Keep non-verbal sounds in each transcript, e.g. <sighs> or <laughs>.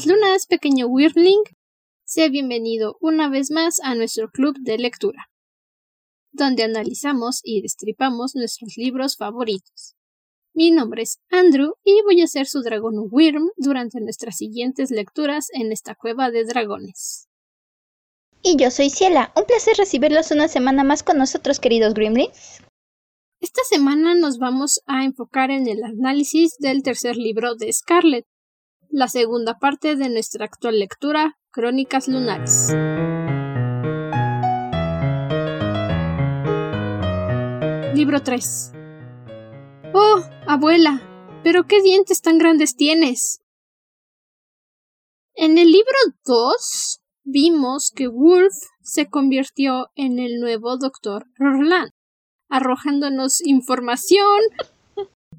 Crónicas Lunas, pequeño Weirdling. Sea bienvenido una vez más a nuestro club de lectura, donde analizamos y destripamos nuestros libros favoritos. Mi nombre es Andrew y voy a ser su dragón Wyrm durante nuestras siguientes lecturas en esta cueva de dragones. Y yo soy Ciela. Un placer recibirlos una semana más con nosotros, queridos Grimlings. Esta semana nos vamos a enfocar en el análisis del tercer libro de Scarlet, la segunda parte de nuestra actual lectura, Crónicas Lunares. Libro 3 Oh, abuela, pero qué dientes tan grandes tienes. En el libro 2 vimos que Wolf se convirtió en el nuevo doctor Roland, arrojándonos información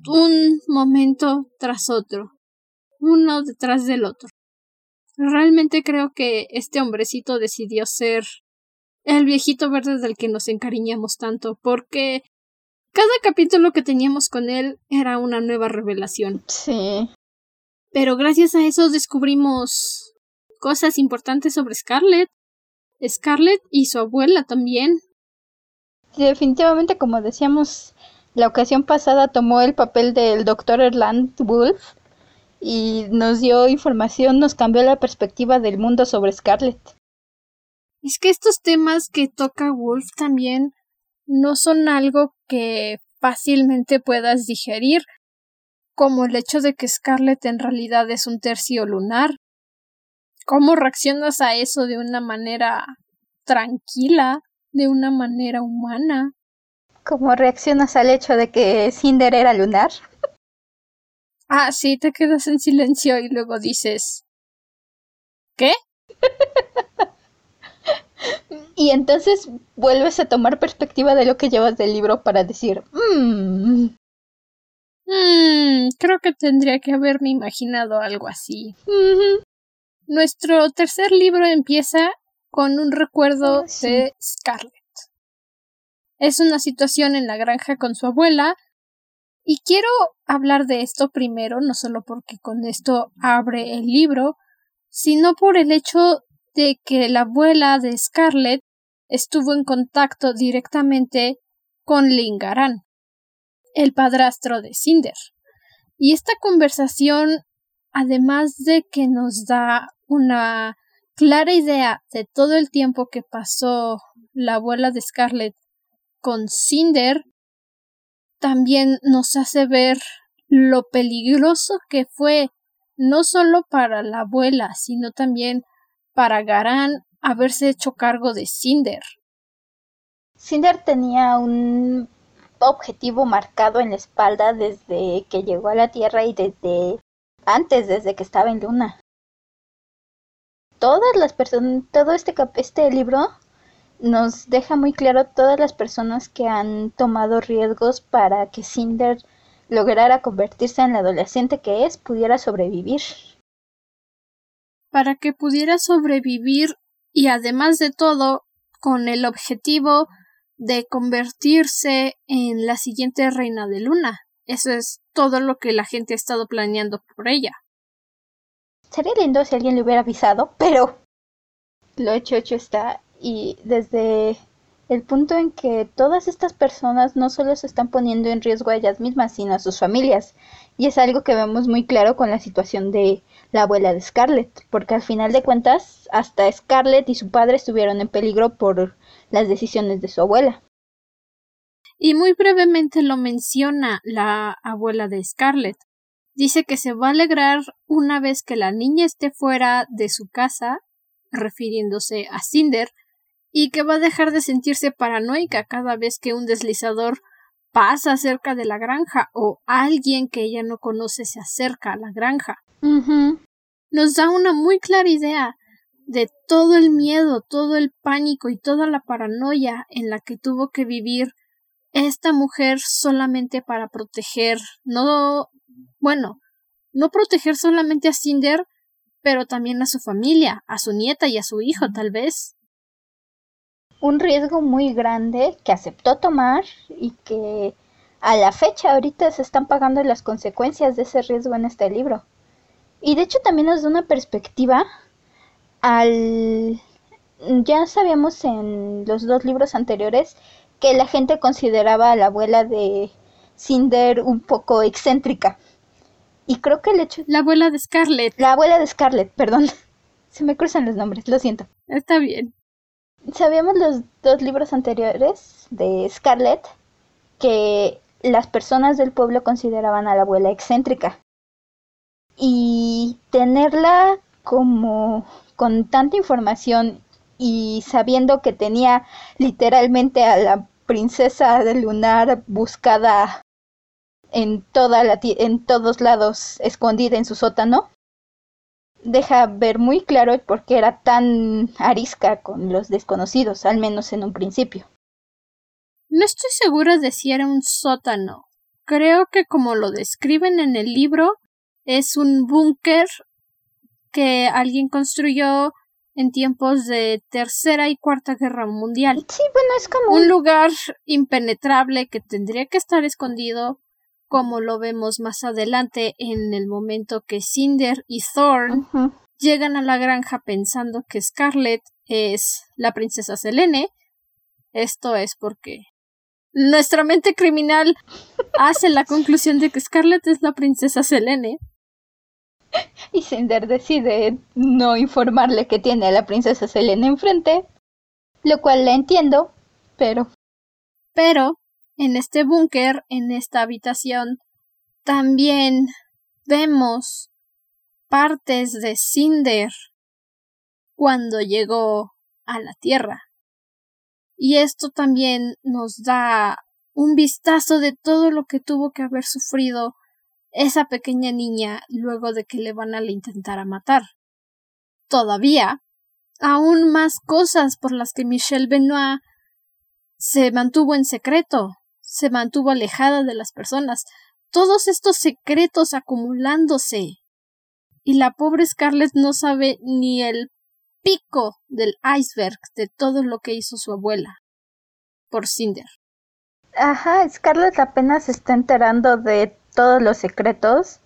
un momento tras otro uno detrás del otro. Realmente creo que este hombrecito decidió ser el viejito verde del que nos encariñamos tanto, porque cada capítulo que teníamos con él era una nueva revelación. Sí. Pero gracias a eso descubrimos cosas importantes sobre Scarlett. Scarlett y su abuela también. definitivamente, como decíamos, la ocasión pasada tomó el papel del doctor Erland Wolf y nos dio información, nos cambió la perspectiva del mundo sobre Scarlett. Es que estos temas que toca Wolf también no son algo que fácilmente puedas digerir, como el hecho de que Scarlett en realidad es un tercio lunar. ¿Cómo reaccionas a eso de una manera tranquila, de una manera humana? ¿Cómo reaccionas al hecho de que Cinder era lunar? Ah, sí, te quedas en silencio y luego dices. ¿Qué? <laughs> y entonces vuelves a tomar perspectiva de lo que llevas del libro para decir. Mmm. Mmm, creo que tendría que haberme imaginado algo así. Nuestro tercer libro empieza con un recuerdo de Scarlett. Es una situación en la granja con su abuela y quiero hablar de esto primero, no solo porque con esto abre el libro, sino por el hecho de que la abuela de Scarlett estuvo en contacto directamente con Lingaran, el padrastro de Cinder. Y esta conversación, además de que nos da una clara idea de todo el tiempo que pasó la abuela de Scarlett con Cinder, también nos hace ver lo peligroso que fue no solo para la abuela, sino también para Garán haberse hecho cargo de Cinder. Cinder tenía un objetivo marcado en la espalda desde que llegó a la Tierra y desde antes, desde que estaba en Luna. Todas las personas, todo este, este libro nos deja muy claro todas las personas que han tomado riesgos para que Cinder lograra convertirse en la adolescente que es, pudiera sobrevivir. Para que pudiera sobrevivir y además de todo, con el objetivo de convertirse en la siguiente reina de luna. Eso es todo lo que la gente ha estado planeando por ella. Sería lindo si alguien le hubiera avisado, pero lo hecho hecho está y desde el punto en que todas estas personas no solo se están poniendo en riesgo a ellas mismas, sino a sus familias. Y es algo que vemos muy claro con la situación de la abuela de Scarlett, porque al final de cuentas hasta Scarlett y su padre estuvieron en peligro por las decisiones de su abuela. Y muy brevemente lo menciona la abuela de Scarlett. Dice que se va a alegrar una vez que la niña esté fuera de su casa, refiriéndose a Cinder, y que va a dejar de sentirse paranoica cada vez que un deslizador pasa cerca de la granja o alguien que ella no conoce se acerca a la granja. Nos da una muy clara idea de todo el miedo, todo el pánico y toda la paranoia en la que tuvo que vivir esta mujer solamente para proteger, no, bueno, no proteger solamente a Cinder, pero también a su familia, a su nieta y a su hijo, tal vez un riesgo muy grande que aceptó tomar y que a la fecha ahorita se están pagando las consecuencias de ese riesgo en este libro. Y de hecho también nos da una perspectiva al... Ya sabíamos en los dos libros anteriores que la gente consideraba a la abuela de Cinder un poco excéntrica. Y creo que el hecho... La abuela de Scarlett. La abuela de Scarlett, perdón. <laughs> Se me cruzan los nombres, lo siento. Está bien. Sabíamos los dos libros anteriores de Scarlett que las personas del pueblo consideraban a la abuela excéntrica. Y tenerla como con tanta información y sabiendo que tenía literalmente a la princesa del lunar buscada en toda la en todos lados escondida en su sótano deja ver muy claro por qué era tan arisca con los desconocidos, al menos en un principio. No estoy segura de si era un sótano. Creo que como lo describen en el libro, es un búnker que alguien construyó en tiempos de Tercera y Cuarta Guerra Mundial. Sí, bueno, es como un lugar impenetrable que tendría que estar escondido, como lo vemos más adelante en el momento que Cinder y Thorn llegan a la granja pensando que Scarlet es la princesa Selene. Esto es porque nuestra mente criminal <laughs> hace la conclusión de que Scarlett es la princesa Selene. Y Cinder decide no informarle que tiene a la princesa Selene enfrente, lo cual la entiendo, pero... Pero, en este búnker, en esta habitación, también vemos partes de Cinder cuando llegó a la Tierra. Y esto también nos da un vistazo de todo lo que tuvo que haber sufrido esa pequeña niña luego de que le van a intentar matar. Todavía, aún más cosas por las que Michelle Benoit se mantuvo en secreto, se mantuvo alejada de las personas, todos estos secretos acumulándose. Y la pobre Scarlett no sabe ni el pico del iceberg de todo lo que hizo su abuela por Cinder. Ajá, Scarlett apenas se está enterando de todos los secretos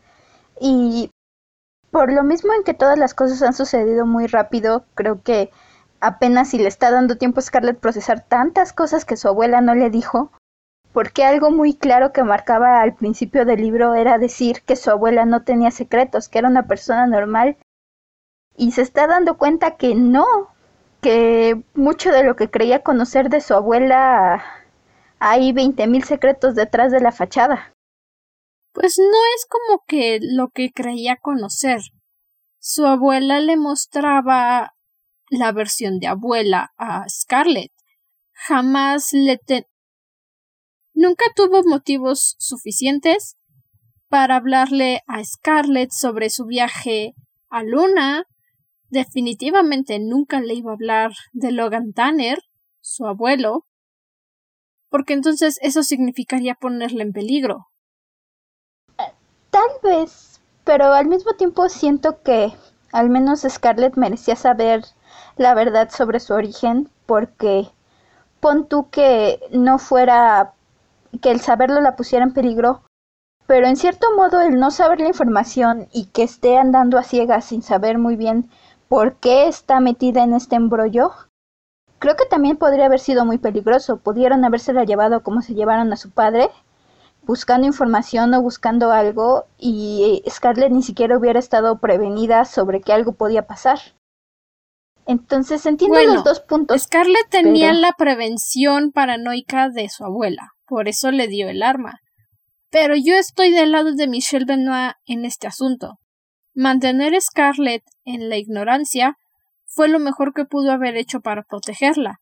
y por lo mismo en que todas las cosas han sucedido muy rápido, creo que apenas si le está dando tiempo a Scarlett procesar tantas cosas que su abuela no le dijo, porque algo muy claro que marcaba al principio del libro era decir que su abuela no tenía secretos, que era una persona normal y se está dando cuenta que no, que mucho de lo que creía conocer de su abuela hay veinte mil secretos detrás de la fachada. Pues no es como que lo que creía conocer. Su abuela le mostraba la versión de abuela a Scarlett. Jamás le Nunca tuvo motivos suficientes para hablarle a Scarlett sobre su viaje a Luna definitivamente nunca le iba a hablar de Logan Tanner, su abuelo, porque entonces eso significaría ponerle en peligro. Tal vez, pero al mismo tiempo siento que al menos Scarlett merecía saber la verdad sobre su origen, porque pon tú que no fuera que el saberlo la pusiera en peligro, pero en cierto modo el no saber la información y que esté andando a ciegas sin saber muy bien por qué está metida en este embrollo, creo que también podría haber sido muy peligroso. Pudieron habérsela llevado como se llevaron a su padre, buscando información o buscando algo, y Scarlett ni siquiera hubiera estado prevenida sobre que algo podía pasar. Entonces entiendo los dos puntos. Scarlett tenía la prevención paranoica de su abuela, por eso le dio el arma. Pero yo estoy del lado de Michelle Benoit en este asunto. Mantener a Scarlett en la ignorancia fue lo mejor que pudo haber hecho para protegerla,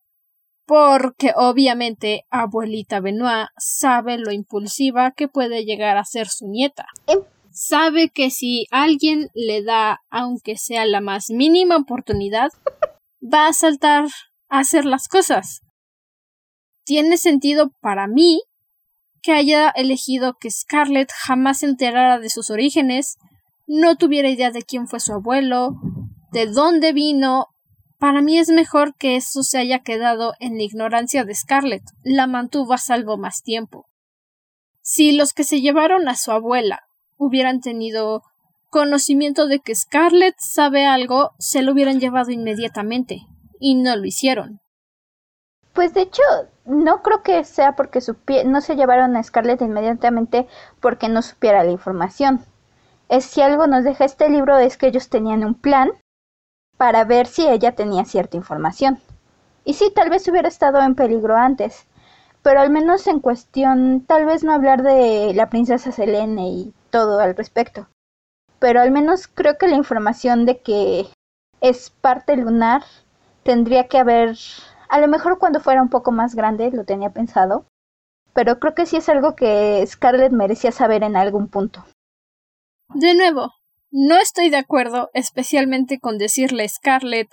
porque obviamente abuelita Benoit sabe lo impulsiva que puede llegar a ser su nieta. Em. Sabe que si alguien le da, aunque sea la más mínima oportunidad, <laughs> va a saltar a hacer las cosas. Tiene sentido para mí que haya elegido que Scarlett jamás se enterara de sus orígenes, no tuviera idea de quién fue su abuelo, de dónde vino, para mí es mejor que eso se haya quedado en la ignorancia de Scarlett, la mantuvo a salvo más tiempo. Si los que se llevaron a su abuela hubieran tenido conocimiento de que Scarlett sabe algo, se lo hubieran llevado inmediatamente, y no lo hicieron. Pues de hecho, no creo que sea porque no se llevaron a Scarlett inmediatamente porque no supiera la información. Es si algo nos deja este libro es que ellos tenían un plan para ver si ella tenía cierta información. Y sí, tal vez hubiera estado en peligro antes, pero al menos en cuestión, tal vez no hablar de la princesa Selene y todo al respecto, pero al menos creo que la información de que es parte lunar tendría que haber, a lo mejor cuando fuera un poco más grande lo tenía pensado, pero creo que sí es algo que Scarlett merecía saber en algún punto. De nuevo, no estoy de acuerdo especialmente con decirle a Scarlett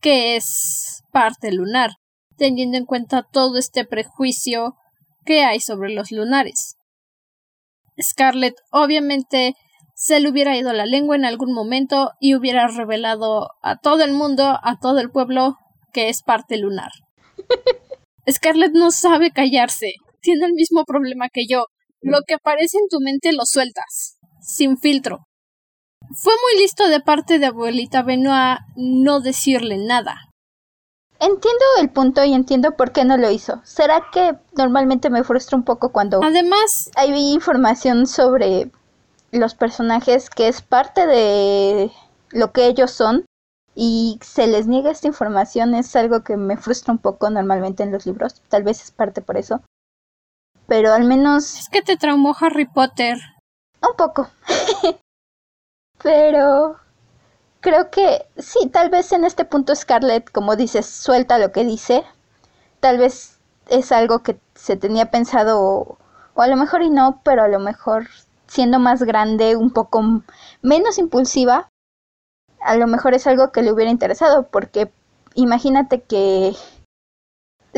que es parte lunar, teniendo en cuenta todo este prejuicio que hay sobre los lunares. Scarlett obviamente se le hubiera ido la lengua en algún momento y hubiera revelado a todo el mundo, a todo el pueblo, que es parte lunar. <laughs> Scarlett no sabe callarse, tiene el mismo problema que yo. Lo que aparece en tu mente lo sueltas, sin filtro. Fue muy listo de parte de abuelita Benoit no decirle nada. Entiendo el punto y entiendo por qué no lo hizo. ¿Será que normalmente me frustra un poco cuando Además hay información sobre los personajes que es parte de lo que ellos son y se les niega esta información es algo que me frustra un poco normalmente en los libros, tal vez es parte por eso. Pero al menos... Es que te traumó Harry Potter. Un poco. <laughs> Pero creo que sí, tal vez en este punto Scarlett, como dices, suelta lo que dice. Tal vez es algo que se tenía pensado, o, o a lo mejor y no, pero a lo mejor siendo más grande, un poco menos impulsiva, a lo mejor es algo que le hubiera interesado, porque imagínate que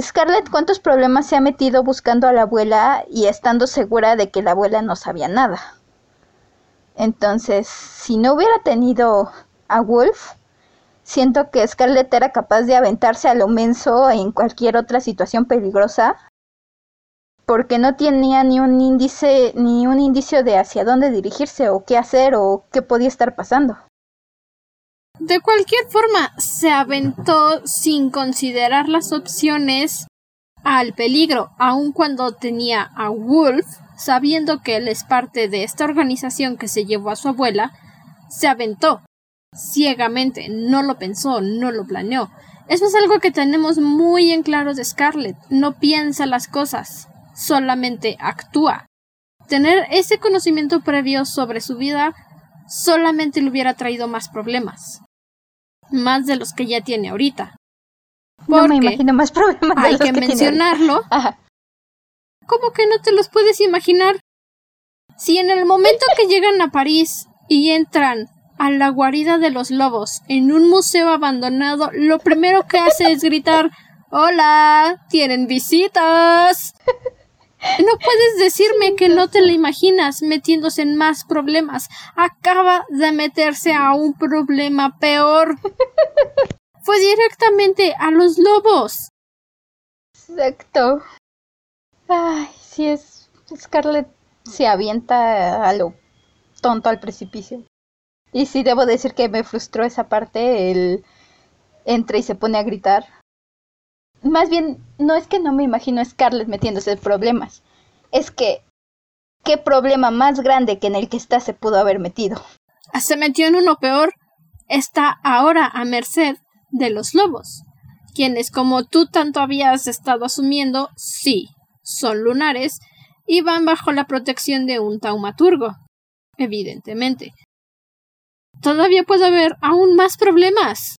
Scarlett cuántos problemas se ha metido buscando a la abuela y estando segura de que la abuela no sabía nada. Entonces, si no hubiera tenido a Wolf, siento que Scarlett era capaz de aventarse a lo menso en cualquier otra situación peligrosa porque no tenía ni un índice ni un indicio de hacia dónde dirigirse o qué hacer o qué podía estar pasando. De cualquier forma, se aventó sin considerar las opciones al peligro, aun cuando tenía a Wolf, sabiendo que él es parte de esta organización que se llevó a su abuela, se aventó ciegamente, no lo pensó, no lo planeó. Eso es algo que tenemos muy en claro de Scarlett, no piensa las cosas solamente actúa. Tener ese conocimiento previo sobre su vida solamente le hubiera traído más problemas. Más de los que ya tiene ahorita. no me imagino más problemas. hay que, mencionarlo. ¿Cómo que no te los puedes imaginar? Si en el momento que llegan a París y entran a la guarida de los lobos en un museo abandonado, lo primero que hace es gritar Hola, tienen visitas. No puedes decirme que no te la imaginas metiéndose en más problemas. Acaba de meterse a un problema peor. <laughs> Fue directamente a los lobos. Exacto. Ay, si es. Scarlett se avienta a lo tonto al precipicio. Y sí debo decir que me frustró esa parte, él entra y se pone a gritar más bien, no es que no me imagino a Scarlett metiéndose en problemas. Es que, ¿qué problema más grande que en el que está se pudo haber metido? Se metió en uno peor. Está ahora a merced de los lobos, quienes, como tú tanto habías estado asumiendo, sí, son lunares y van bajo la protección de un taumaturgo. Evidentemente. Todavía puede haber aún más problemas.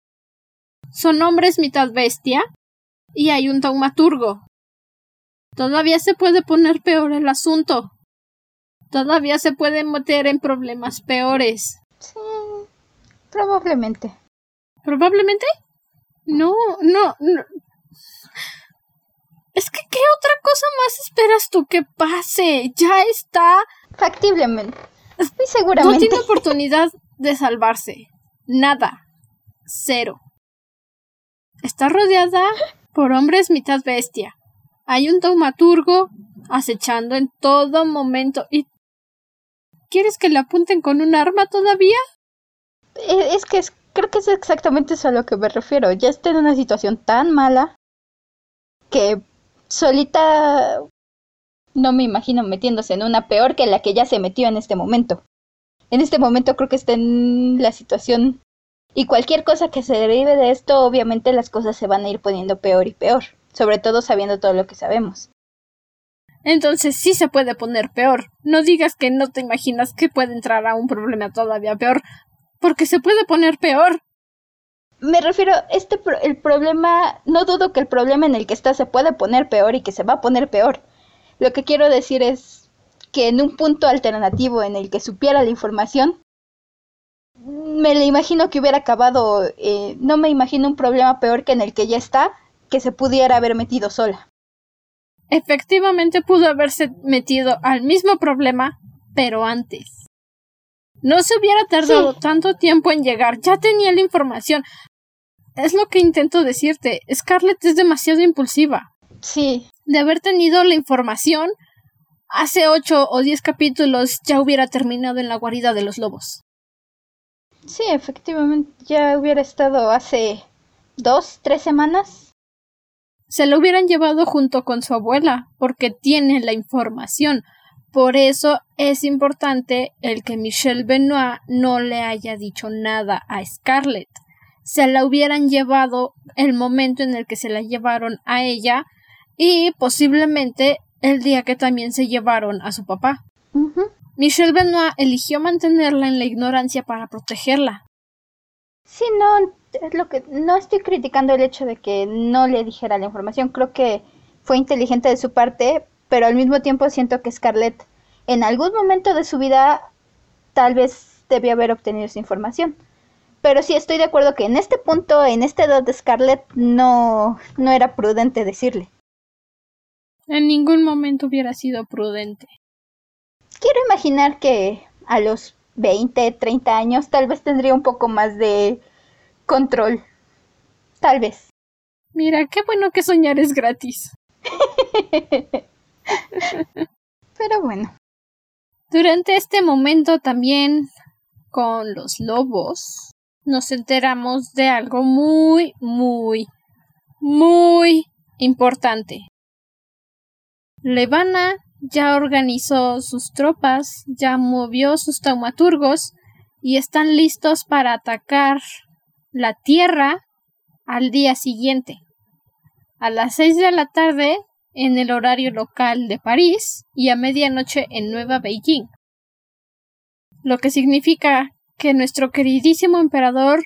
Son hombres mitad bestia, y hay un taumaturgo. Todavía se puede poner peor el asunto. Todavía se puede meter en problemas peores. Sí, probablemente. ¿Probablemente? No, no, no. Es que, ¿qué otra cosa más esperas tú que pase? Ya está. Factiblemente. Estoy seguramente. No tiene <laughs> oportunidad de salvarse. Nada. Cero. Está rodeada por hombres mitad bestia. Hay un taumaturgo acechando en todo momento y ¿Quieres que le apunten con un arma todavía? E, es que creo que es exactamente eso a lo que me refiero. Ya está en una situación tan mala que solita no me imagino metiéndose en una peor que la que ya se metió en este momento. En este momento creo que está en la situación y cualquier cosa que se derive de esto, obviamente las cosas se van a ir poniendo peor y peor, sobre todo sabiendo todo lo que sabemos. Entonces sí se puede poner peor. No digas que no te imaginas que puede entrar a un problema todavía peor, porque se puede poner peor. Me refiero, este el problema, no dudo que el problema en el que está se puede poner peor y que se va a poner peor. Lo que quiero decir es que en un punto alternativo en el que supiera la información, me le imagino que hubiera acabado, eh, no me imagino un problema peor que en el que ya está, que se pudiera haber metido sola. Efectivamente pudo haberse metido al mismo problema, pero antes. No se hubiera tardado tanto tiempo en llegar, ya tenía la información. Es lo que intento decirte, Scarlett es demasiado impulsiva. Sí. De haber tenido la información, hace ocho o diez capítulos ya hubiera terminado en la guarida de los lobos. Sí, efectivamente, ya hubiera estado hace dos, tres semanas. Se lo hubieran llevado junto con su abuela, porque tiene la información. Por eso es importante el que Michelle Benoit no le haya dicho nada a Scarlett. Se la hubieran llevado el momento en el que se la llevaron a ella y posiblemente el día que también se llevaron a su papá. Michelle Benoit eligió mantenerla en la ignorancia para protegerla. Sí, no, es lo que no estoy criticando el hecho de que no le dijera la información. Creo que fue inteligente de su parte, pero al mismo tiempo siento que Scarlett en algún momento de su vida tal vez debió haber obtenido esa información. Pero sí estoy de acuerdo que en este punto, en esta edad de Scarlett, no, no era prudente decirle. En ningún momento hubiera sido prudente quiero imaginar que a los 20, 30 años tal vez tendría un poco más de control. Tal vez. Mira, qué bueno que soñar es gratis. <laughs> Pero bueno. Durante este momento también con los lobos nos enteramos de algo muy, muy, muy importante. Levana ya organizó sus tropas, ya movió sus taumaturgos y están listos para atacar la tierra al día siguiente, a las seis de la tarde en el horario local de París y a medianoche en Nueva Beijing. Lo que significa que nuestro queridísimo emperador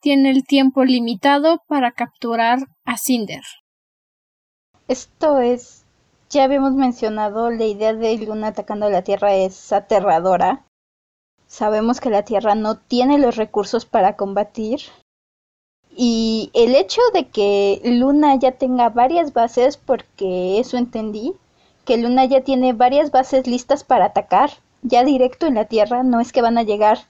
tiene el tiempo limitado para capturar a Cinder. Esto es ya habíamos mencionado, la idea de Luna atacando la Tierra es aterradora. Sabemos que la Tierra no tiene los recursos para combatir. Y el hecho de que Luna ya tenga varias bases, porque eso entendí, que Luna ya tiene varias bases listas para atacar, ya directo en la Tierra, no es que van a llegar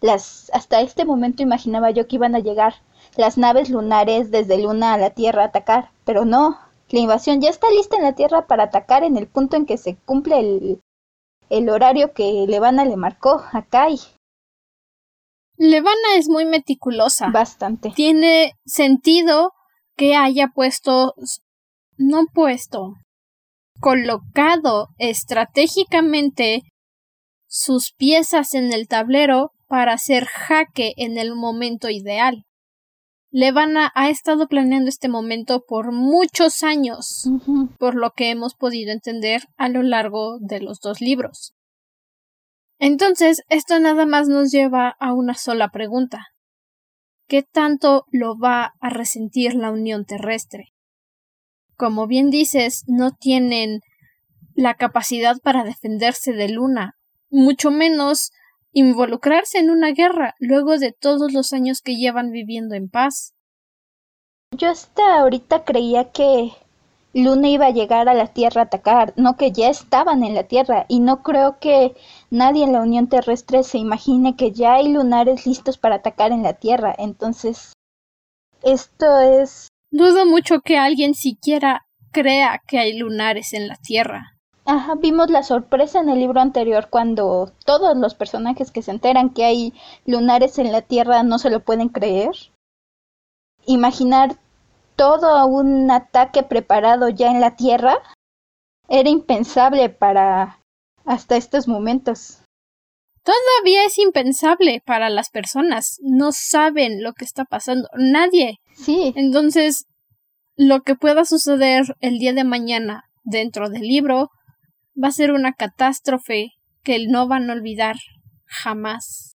las... Hasta este momento imaginaba yo que iban a llegar las naves lunares desde Luna a la Tierra a atacar, pero no, la invasión ya está lista en la Tierra para atacar en el punto en que se cumple el, el horario que Levana le marcó a Kai. Levana es muy meticulosa. Bastante. Tiene sentido que haya puesto, no puesto, colocado estratégicamente sus piezas en el tablero para hacer jaque en el momento ideal. Levana ha estado planeando este momento por muchos años, por lo que hemos podido entender a lo largo de los dos libros. Entonces, esto nada más nos lleva a una sola pregunta. ¿Qué tanto lo va a resentir la Unión Terrestre? Como bien dices, no tienen la capacidad para defenderse de Luna, mucho menos involucrarse en una guerra luego de todos los años que llevan viviendo en paz. Yo hasta ahorita creía que Luna iba a llegar a la Tierra a atacar, no que ya estaban en la Tierra, y no creo que nadie en la Unión Terrestre se imagine que ya hay lunares listos para atacar en la Tierra. Entonces, esto es... Dudo mucho que alguien siquiera crea que hay lunares en la Tierra. Ajá, vimos la sorpresa en el libro anterior cuando todos los personajes que se enteran que hay lunares en la Tierra no se lo pueden creer. Imaginar todo un ataque preparado ya en la Tierra era impensable para hasta estos momentos. Todavía es impensable para las personas. No saben lo que está pasando. Nadie. Sí. Entonces, lo que pueda suceder el día de mañana dentro del libro va a ser una catástrofe que no van a olvidar jamás.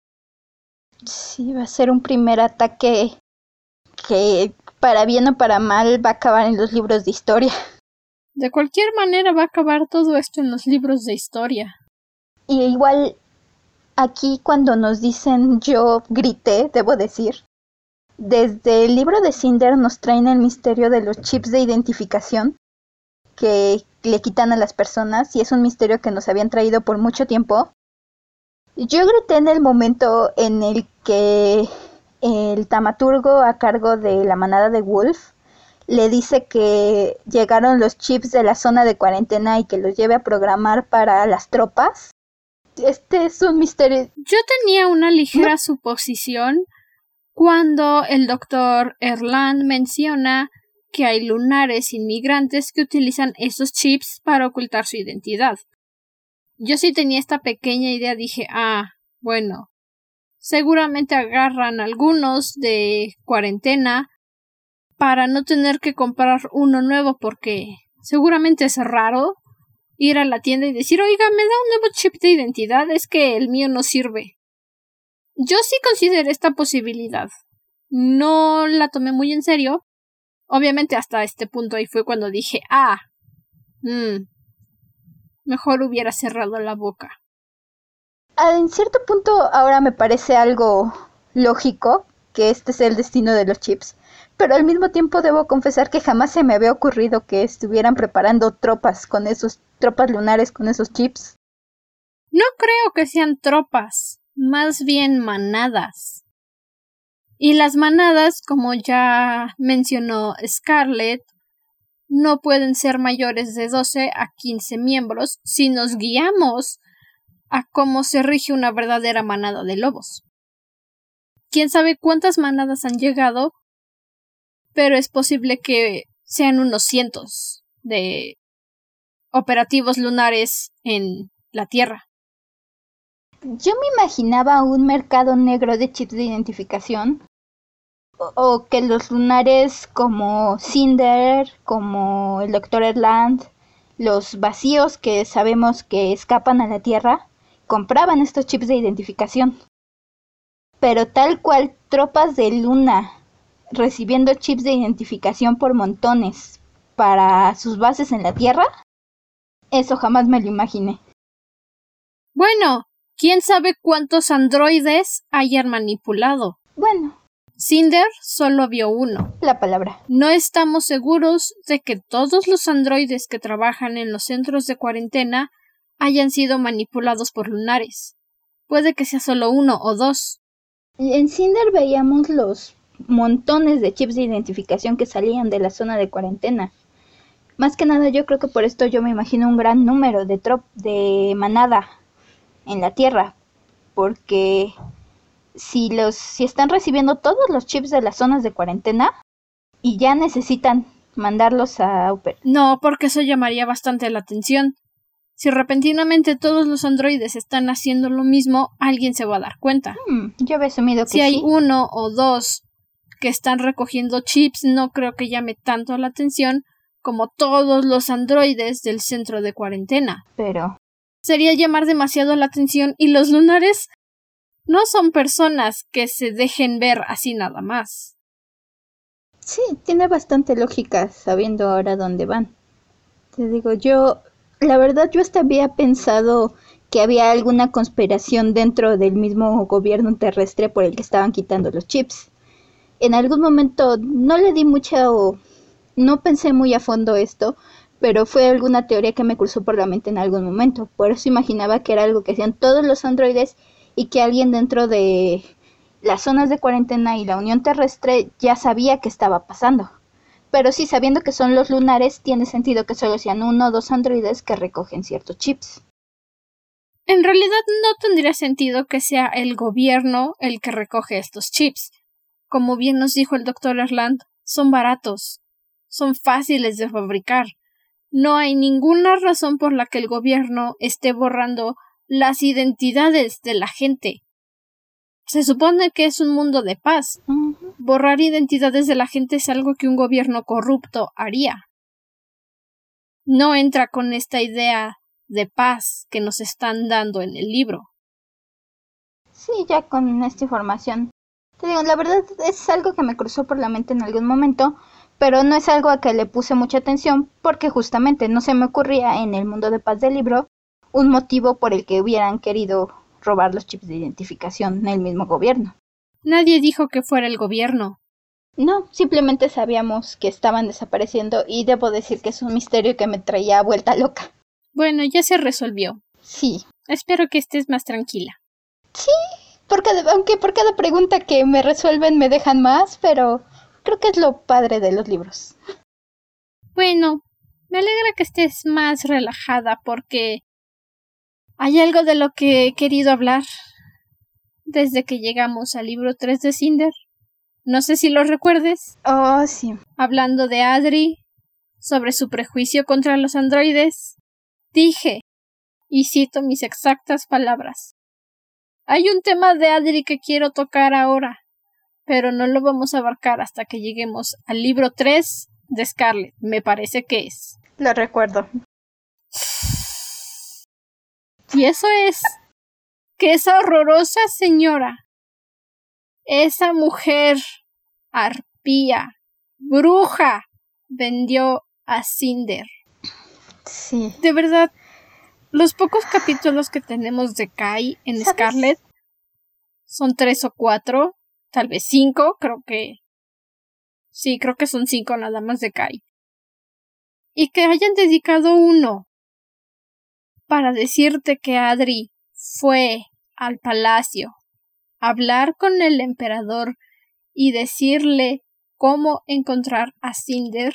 Sí, va a ser un primer ataque que para bien o para mal va a acabar en los libros de historia. De cualquier manera va a acabar todo esto en los libros de historia. Y igual aquí cuando nos dicen yo grité, debo decir, desde el libro de Cinder nos traen el misterio de los chips de identificación que le quitan a las personas y es un misterio que nos habían traído por mucho tiempo. Yo grité en el momento en el que el tamaturgo a cargo de la manada de Wolf le dice que llegaron los chips de la zona de cuarentena y que los lleve a programar para las tropas. Este es un misterio. Yo tenía una ligera suposición cuando el doctor Erland menciona que hay lunares inmigrantes que utilizan esos chips para ocultar su identidad. Yo sí tenía esta pequeña idea, dije, ah, bueno, seguramente agarran algunos de cuarentena para no tener que comprar uno nuevo porque seguramente es raro ir a la tienda y decir, oiga, me da un nuevo chip de identidad, es que el mío no sirve. Yo sí consideré esta posibilidad. No la tomé muy en serio, Obviamente hasta este punto ahí fue cuando dije, ah, mmm, mejor hubiera cerrado la boca. Ah, en cierto punto ahora me parece algo lógico que este sea el destino de los chips, pero al mismo tiempo debo confesar que jamás se me había ocurrido que estuvieran preparando tropas con esos tropas lunares con esos chips. No creo que sean tropas, más bien manadas. Y las manadas, como ya mencionó Scarlett, no pueden ser mayores de 12 a 15 miembros si nos guiamos a cómo se rige una verdadera manada de lobos. Quién sabe cuántas manadas han llegado, pero es posible que sean unos cientos de operativos lunares en la Tierra. Yo me imaginaba un mercado negro de chips de identificación o que los lunares como Cinder, como el Doctor Erland, los vacíos que sabemos que escapan a la Tierra, compraban estos chips de identificación. Pero tal cual tropas de Luna recibiendo chips de identificación por montones para sus bases en la Tierra, eso jamás me lo imaginé. Bueno, quién sabe cuántos androides hayan manipulado. Bueno, Cinder solo vio uno. La palabra. No estamos seguros de que todos los androides que trabajan en los centros de cuarentena hayan sido manipulados por lunares. Puede que sea solo uno o dos. En Cinder veíamos los montones de chips de identificación que salían de la zona de cuarentena. Más que nada yo creo que por esto yo me imagino un gran número de trop de manada en la Tierra, porque si los si están recibiendo todos los chips de las zonas de cuarentena y ya necesitan mandarlos a No, porque eso llamaría bastante la atención. Si repentinamente todos los androides están haciendo lo mismo, alguien se va a dar cuenta. Hmm, yo había asumido que si hay uno o dos que están recogiendo chips, no creo que llame tanto la atención como todos los androides del centro de cuarentena. Pero sería llamar demasiado la atención y los lunares no son personas que se dejen ver así nada más. Sí, tiene bastante lógica sabiendo ahora dónde van. Te digo, yo, la verdad yo hasta había pensado que había alguna conspiración dentro del mismo gobierno terrestre por el que estaban quitando los chips. En algún momento no le di mucha o no pensé muy a fondo esto, pero fue alguna teoría que me cruzó por la mente en algún momento. Por eso imaginaba que era algo que hacían todos los androides y que alguien dentro de las zonas de cuarentena y la Unión Terrestre ya sabía que estaba pasando. Pero sí, sabiendo que son los lunares, tiene sentido que solo sean uno o dos androides que recogen ciertos chips. En realidad no tendría sentido que sea el gobierno el que recoge estos chips. Como bien nos dijo el doctor Erland, son baratos, son fáciles de fabricar. No hay ninguna razón por la que el gobierno esté borrando las identidades de la gente. Se supone que es un mundo de paz. Borrar identidades de la gente es algo que un gobierno corrupto haría. No entra con esta idea de paz que nos están dando en el libro. Sí, ya con esta información. Te digo, la verdad es algo que me cruzó por la mente en algún momento, pero no es algo a que le puse mucha atención porque justamente no se me ocurría en el mundo de paz del libro un motivo por el que hubieran querido robar los chips de identificación en el mismo gobierno. Nadie dijo que fuera el gobierno. No, simplemente sabíamos que estaban desapareciendo y debo decir que es un misterio que me traía vuelta loca. Bueno, ya se resolvió. Sí. Espero que estés más tranquila. Sí, porque aunque por cada pregunta que me resuelven me dejan más, pero creo que es lo padre de los libros. Bueno, me alegra que estés más relajada porque hay algo de lo que he querido hablar desde que llegamos al libro 3 de Cinder. No sé si lo recuerdes. Oh, sí. Hablando de Adri, sobre su prejuicio contra los androides, dije, y cito mis exactas palabras. Hay un tema de Adri que quiero tocar ahora, pero no lo vamos a abarcar hasta que lleguemos al libro 3 de Scarlet, me parece que es. Lo recuerdo. Y eso es que esa horrorosa señora, esa mujer arpía, bruja, vendió a Cinder. Sí. De verdad, los pocos capítulos que tenemos de Kai en Scarlet son tres o cuatro, tal vez cinco, creo que. Sí, creo que son cinco nada más de Kai. Y que hayan dedicado uno para decirte que Adri fue al palacio a hablar con el emperador y decirle cómo encontrar a Cinder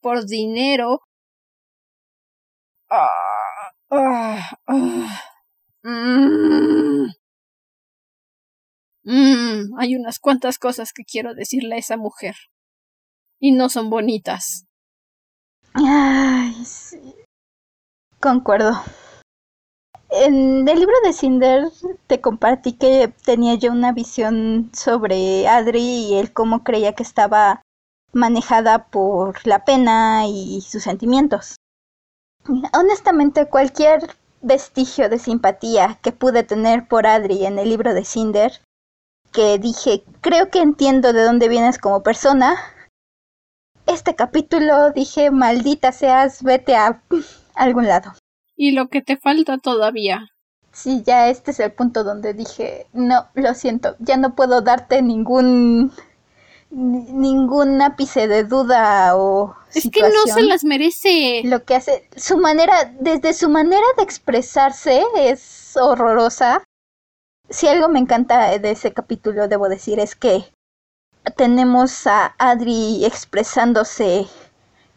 por dinero. Ah, ah, ah. Mm. Mm, hay unas cuantas cosas que quiero decirle a esa mujer. Y no son bonitas. Ay, sí. Concuerdo. En el libro de Cinder te compartí que tenía yo una visión sobre Adri y él cómo creía que estaba manejada por la pena y sus sentimientos. Honestamente, cualquier vestigio de simpatía que pude tener por Adri en el libro de Cinder, que dije, creo que entiendo de dónde vienes como persona, este capítulo dije, maldita seas, vete a algún lado. Y lo que te falta todavía. Sí, ya este es el punto donde dije, no, lo siento, ya no puedo darte ningún ningún ápice de duda o es que no se las merece. Lo que hace su manera desde su manera de expresarse es horrorosa. Si algo me encanta de ese capítulo debo decir es que tenemos a Adri expresándose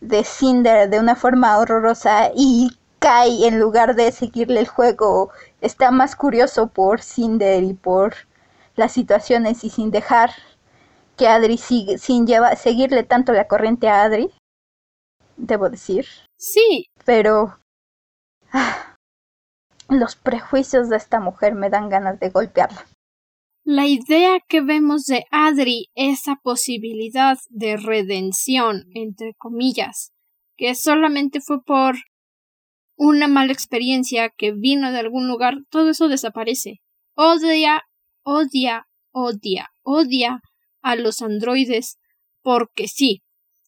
de Cinder de una forma horrorosa y Kai en lugar de seguirle el juego está más curioso por Cinder y por las situaciones y sin dejar que Adri sigue, sin lleva, seguirle tanto la corriente a Adri, debo decir. Sí. Pero ah, los prejuicios de esta mujer me dan ganas de golpearla. La idea que vemos de Adri, esa posibilidad de redención, entre comillas, que solamente fue por una mala experiencia que vino de algún lugar, todo eso desaparece. Odia, odia, odia, odia a los androides porque sí.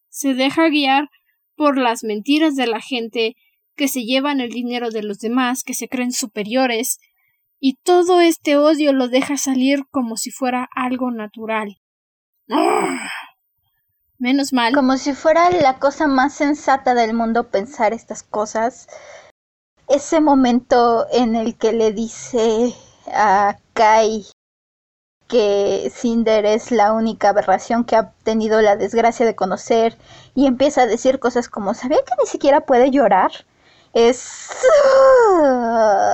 Se deja guiar por las mentiras de la gente que se llevan el dinero de los demás, que se creen superiores, y todo este odio lo deja salir como si fuera algo natural. ¡Ah! Menos mal. Como si fuera la cosa más sensata del mundo pensar estas cosas. Ese momento en el que le dice a Kai que Cinder es la única aberración que ha tenido la desgracia de conocer y empieza a decir cosas como ¿sabía que ni siquiera puede llorar? Es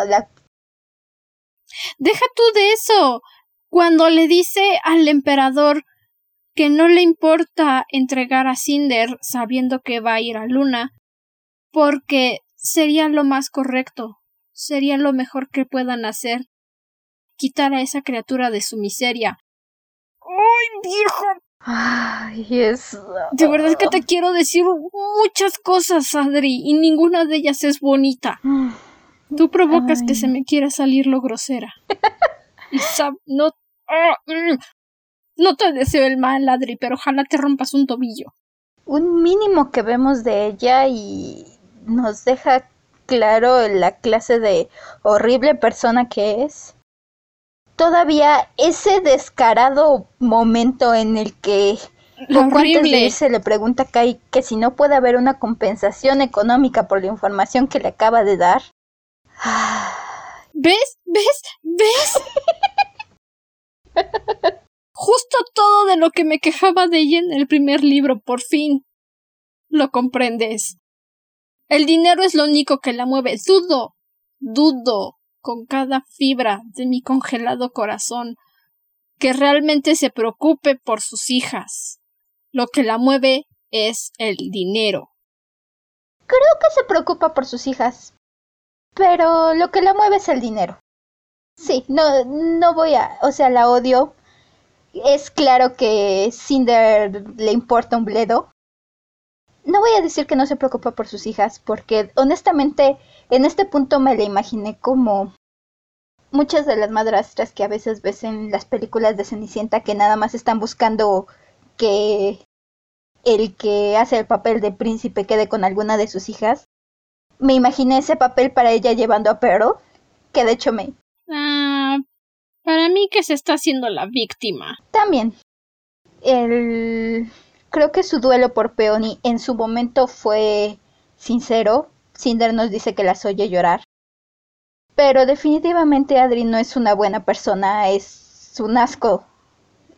la... Deja tú de eso. Cuando le dice al emperador que no le importa entregar a Cinder sabiendo que va a ir a Luna, porque sería lo más correcto, sería lo mejor que puedan hacer, quitar a esa criatura de su miseria. ¡Ay, viejo! Ay, es... De verdad que te quiero decir muchas cosas, Adri, y ninguna de ellas es bonita. Tú provocas que se me quiera salir lo grosera. <laughs> y sab no... ¡ah! Mm. no te deseo el mal, Adri, pero ojalá te rompas un tobillo. Un mínimo que vemos de ella y nos deja claro la clase de horrible persona que es. Todavía ese descarado momento en el que poco antes de irse le pregunta a Kai que si no puede haber una compensación económica por la información que le acaba de dar. ¿Ves? ¿Ves? ¿Ves? Justo todo de lo que me quejaba de ella en el primer libro, por fin. Lo comprendes. El dinero es lo único que la mueve. Dudo, dudo con cada fibra de mi congelado corazón que realmente se preocupe por sus hijas. Lo que la mueve es el dinero. Creo que se preocupa por sus hijas, pero lo que la mueve es el dinero. Sí, no, no voy a, o sea, la odio. Es claro que Cinder le importa un bledo, no voy a decir que no se preocupa por sus hijas, porque honestamente en este punto me la imaginé como muchas de las madrastras que a veces ves en las películas de Cenicienta que nada más están buscando que el que hace el papel de príncipe quede con alguna de sus hijas. Me imaginé ese papel para ella llevando a Pearl, que de hecho me... Ah, para mí que se está haciendo la víctima. También. El Creo que su duelo por Peony en su momento fue sincero. Cinder nos dice que las oye llorar. Pero definitivamente Adri no es una buena persona, es un asco.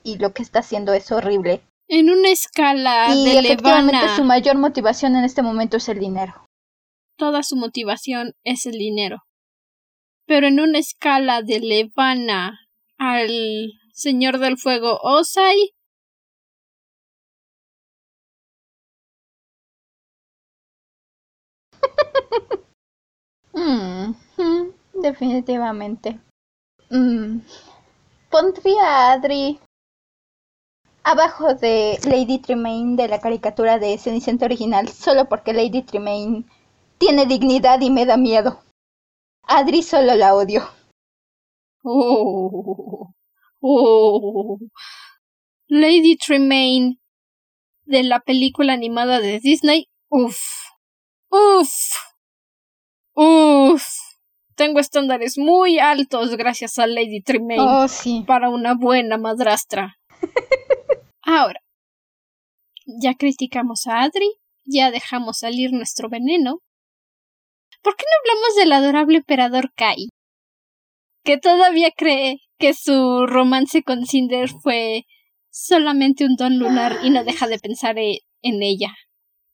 Y lo que está haciendo es horrible. En una escala y efectivamente su mayor motivación en este momento es el dinero. Toda su motivación es el dinero. Pero en una escala de Levana al Señor del Fuego Osai, <laughs> Mm, mm, definitivamente. Mm. Pondría a Adri abajo de Lady Tremaine de la caricatura de Cenicienta original, solo porque Lady Tremaine tiene dignidad y me da miedo. Adri solo la odio. Oh, oh. Lady Tremaine de la película animada de Disney. Uf. Uf. Uf. Tengo estándares muy altos gracias a Lady Tremaine oh, sí. para una buena madrastra. <laughs> Ahora, ya criticamos a Adri, ya dejamos salir nuestro veneno. ¿Por qué no hablamos del adorable emperador Kai? Que todavía cree que su romance con Cinder fue solamente un don lunar y no deja de pensar e-, en ella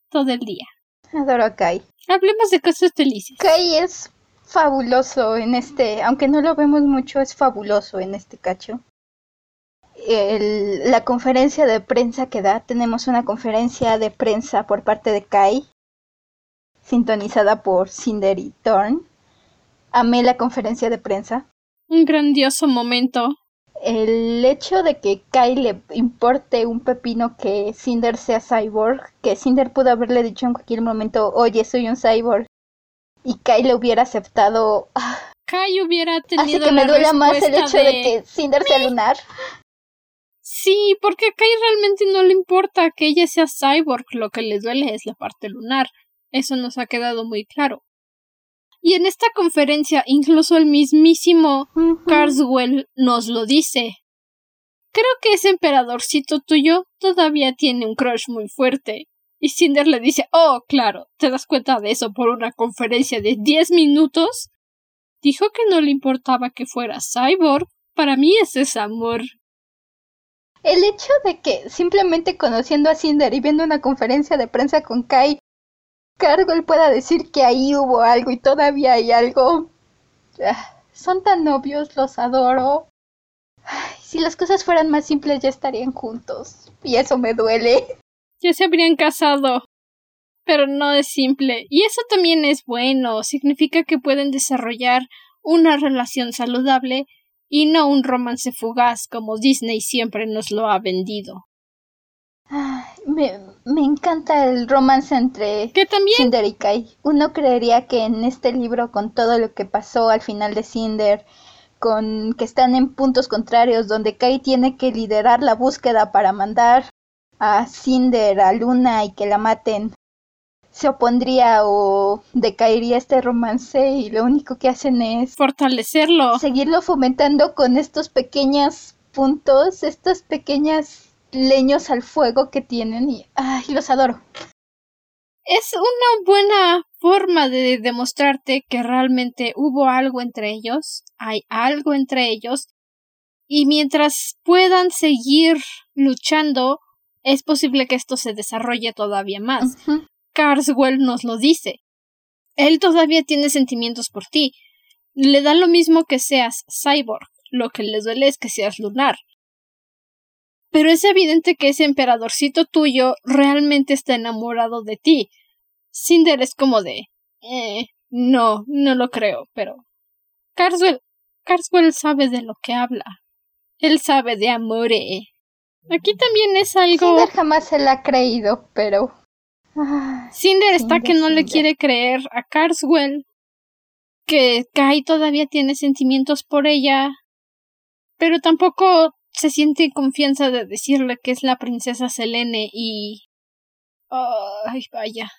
todo el día. Adoro a Kai. Hablemos de cosas felices. Kai es fabuloso en este, aunque no lo vemos mucho, es fabuloso en este cacho. El, la conferencia de prensa que da, tenemos una conferencia de prensa por parte de Kai, sintonizada por Cinder y Thorn. Amé la conferencia de prensa. Un grandioso momento el hecho de que Kai le importe un pepino que Cinder sea cyborg, que Cinder pudo haberle dicho en cualquier momento, oye, soy un cyborg, y Kai le hubiera aceptado. Ah, Kai hubiera tenido. Hace que me duela más el hecho de, que Cinder sea lunar. Sí, porque a Kai realmente no le importa que ella sea cyborg, lo que le duele es la parte lunar. Eso nos ha quedado muy claro. Y en esta conferencia incluso el mismísimo Carswell nos lo dice. Creo que ese emperadorcito tuyo todavía tiene un crush muy fuerte. Y Cinder le dice, oh, claro, ¿te das cuenta de eso por una conferencia de diez minutos? Dijo que no le importaba que fuera cyborg. Para mí ese es amor. El hecho de que simplemente conociendo a Cinder y viendo una conferencia de prensa con Kai, Cargol pueda decir que ahí hubo algo y todavía hay algo. Ah, son tan obvios, los adoro. si las cosas fueran más simples ya estarían juntos. Y eso me duele. Ya se habrían casado. Pero no es simple. Y eso también es bueno. Significa que pueden desarrollar una relación saludable y no un romance fugaz como Disney siempre nos lo ha vendido. me, me, encanta el romance entre Cinder y Kai. Uno creería que en este libro, con todo lo que pasó al final de Cinder, con que están en puntos contrarios, donde Kai tiene que liderar la búsqueda para mandar a Cinder a Luna y que la maten, se opondría o decaería este romance y lo único que hacen es fortalecerlo, seguirlo fomentando con estos pequeños puntos, estos pequeños leños al fuego que tienen y ay, los adoro. Es una buena forma de demostrarte que realmente hubo algo entre ellos, hay algo entre ellos, y mientras puedan seguir luchando, es posible que esto se desarrolle todavía más. Carswell nos lo dice. Él todavía tiene sentimientos por ti. Le da lo mismo que seas cyborg, lo que le duele es que seas lunar. Pero es evidente que ese emperadorcito tuyo realmente está enamorado de ti. Cinder es como de eh, no, no lo creo, pero Carswell Carswell sabe de lo que habla. Él sabe de amore. Aquí también es algo. Cinder jamás se la ha creído, pero Cinder está que no le quiere creer a Carswell que Kai todavía tiene sentimientos por ella, pero tampoco se siente en confianza de decirle que es la princesa Selene y... Ay, vaya.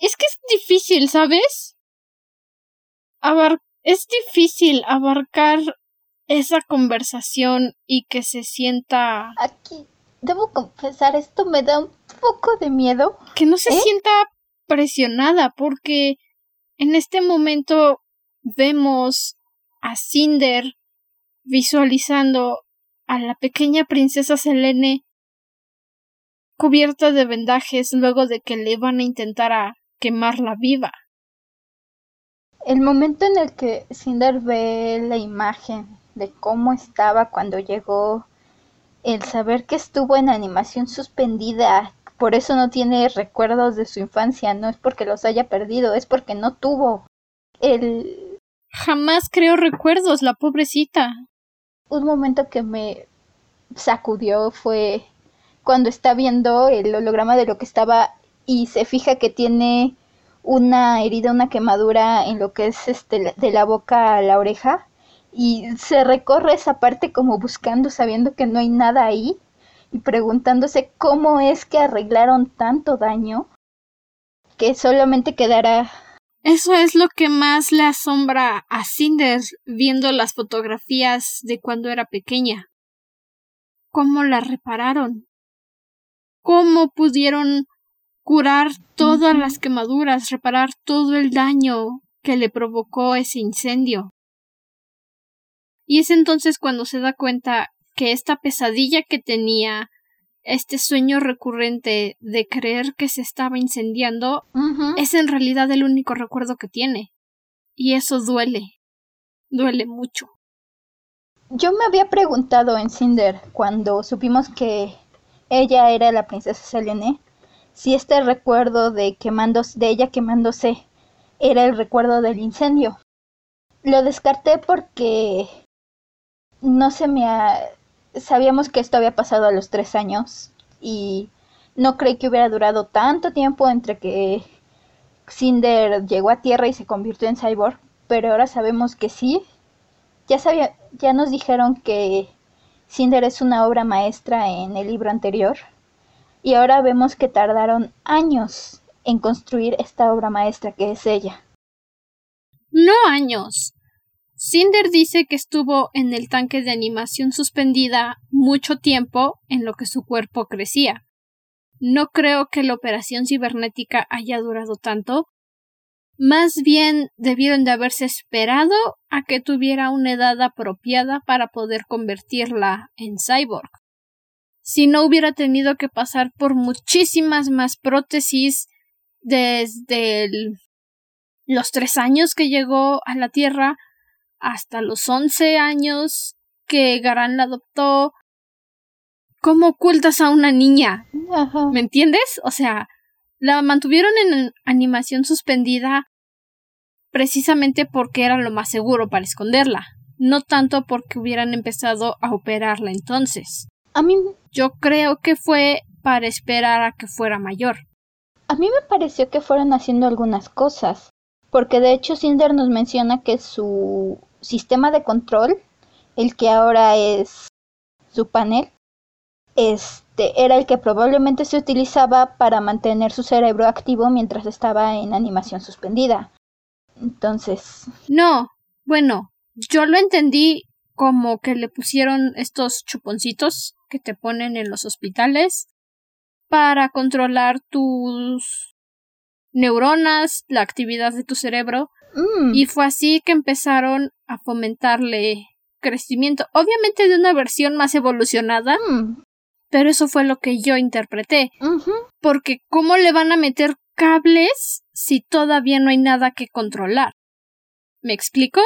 es que es difícil, ¿sabes? es difícil abarcar esa conversación y que se sienta... Aquí debo confesar, esto me da un poco de miedo. Que no se ¿Eh? sienta presionada, porque en este momento vemos a Cinder visualizando a la pequeña princesa Selene cubierta de vendajes luego de que le van a intentar a quemarla viva. El momento en el que Cinder ve la imagen de cómo estaba cuando llegó el saber que estuvo en animación suspendida, por eso no tiene recuerdos de su infancia, no es porque los haya perdido, es porque no tuvo. El... Jamás creo recuerdos, la pobrecita. Un momento que me sacudió fue cuando está viendo el holograma de lo que estaba y se fija que tiene una herida, una quemadura en lo que es este de la boca a la oreja y se recorre esa parte como buscando, sabiendo que no hay nada ahí y preguntándose cómo es que arreglaron tanto daño que solamente quedará. Eso es lo que más le asombra a Cinder viendo las fotografías de cuando era pequeña. ¿Cómo la repararon? ¿Cómo pudieron curar todas las quemaduras, reparar todo el daño que le provocó ese incendio? Y es entonces cuando se da cuenta que esta pesadilla que tenía, este sueño recurrente de creer que se estaba incendiando, es en realidad el único recuerdo que tiene. Y eso duele. Duele mucho. Yo me había preguntado en Cinder, cuando supimos que ella era la princesa Selene, si este recuerdo de, quemándose, de ella quemándose era el recuerdo del incendio. Lo descarté porque no se me ha... Sabíamos que esto había pasado a los tres años y no creí que hubiera durado tanto tiempo entre que Cinder llegó a Tierra y se convirtió en cyborg, pero ahora sabemos que sí. Ya, sabía, ya nos dijeron que Cinder es una obra maestra en el libro anterior y ahora vemos que tardaron años en construir esta obra maestra que es ella. No años, Cinder dice que estuvo en el tanque de animación suspendida mucho tiempo en lo que su cuerpo crecía. No creo que la operación cibernética haya durado tanto, Más bien debieron de haberse esperado a que tuviera una edad apropiada para poder convertirla en cyborg. Si no hubiera tenido que pasar por muchísimas más prótesis desde los tres años que llegó a la Tierra hasta los once años que Garan la adoptó. ¿Cómo ocultas a una niña? ¿Me entiendes? O sea, la mantuvieron en animación suspendida precisamente porque era lo más seguro para esconderla, no tanto porque hubieran empezado a operarla entonces. A mí yo creo que fue para esperar a que fuera mayor. A mí me pareció que fueron haciendo algunas cosas, porque de hecho Cinder nos menciona que su sistema de control, el que ahora es su panel, este era el que probablemente se utilizaba para mantener su cerebro activo mientras estaba en animación suspendida. Entonces. No, bueno, yo lo entendí como que le pusieron estos chuponcitos que te ponen en los hospitales para controlar tus neuronas, la actividad de tu cerebro. Mm. Y fue así que empezaron a fomentarle crecimiento. Obviamente de una versión más evolucionada. Mm. Pero eso fue lo que yo interpreté. Porque ¿cómo le van a meter cables si todavía no hay nada que controlar? ¿Me explico?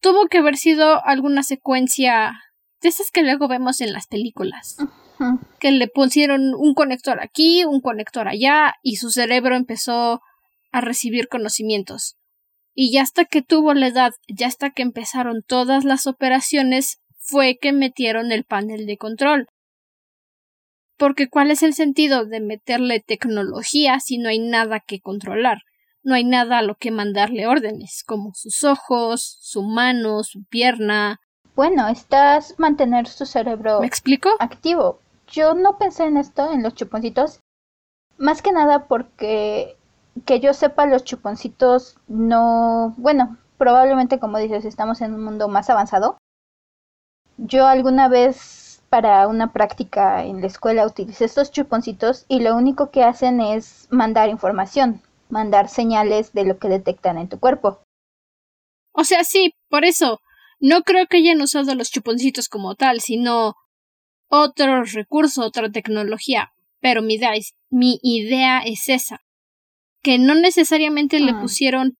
Tuvo que haber sido alguna secuencia de esas que luego vemos en las películas. Que le pusieron un conector aquí, un conector allá, y su cerebro empezó a recibir conocimientos. Y ya hasta que tuvo la edad, ya hasta que empezaron todas las operaciones, fue que metieron el panel de control. Porque ¿cuál es el sentido de meterle tecnología si no hay nada que controlar? No hay nada a lo que mandarle órdenes, como sus ojos, su mano, su pierna. Bueno, estás mantener su cerebro ¿Me explico? activo. Yo no pensé en esto, en los chuponcitos, más que nada porque que yo sepa los chuponcitos no, bueno, probablemente como dices, estamos en un mundo más avanzado. Yo alguna vez para una práctica en la escuela utilicé estos chuponcitos y lo único que hacen es mandar información, mandar señales de lo que detectan en tu cuerpo. O sea, sí, por eso. No creo que hayan usado los chuponcitos como tal, sino otro recurso, otra tecnología. Pero mi idea mi idea es esa. Que no necesariamente le ah. pusieron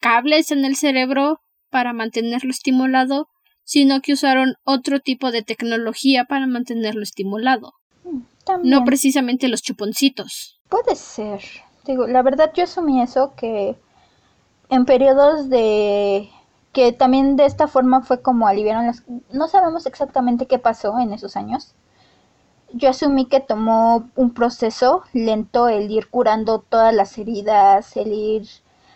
cables en el cerebro para mantenerlo estimulado, sino que usaron otro tipo de tecnología para mantenerlo estimulado. Mm, no precisamente los chuponcitos. Puede ser. Digo, la verdad yo asumí eso que en periodos de que también de esta forma fue como aliviaron las no sabemos exactamente qué pasó en esos años. Yo asumí que tomó un proceso lento el ir curando todas las heridas, el ir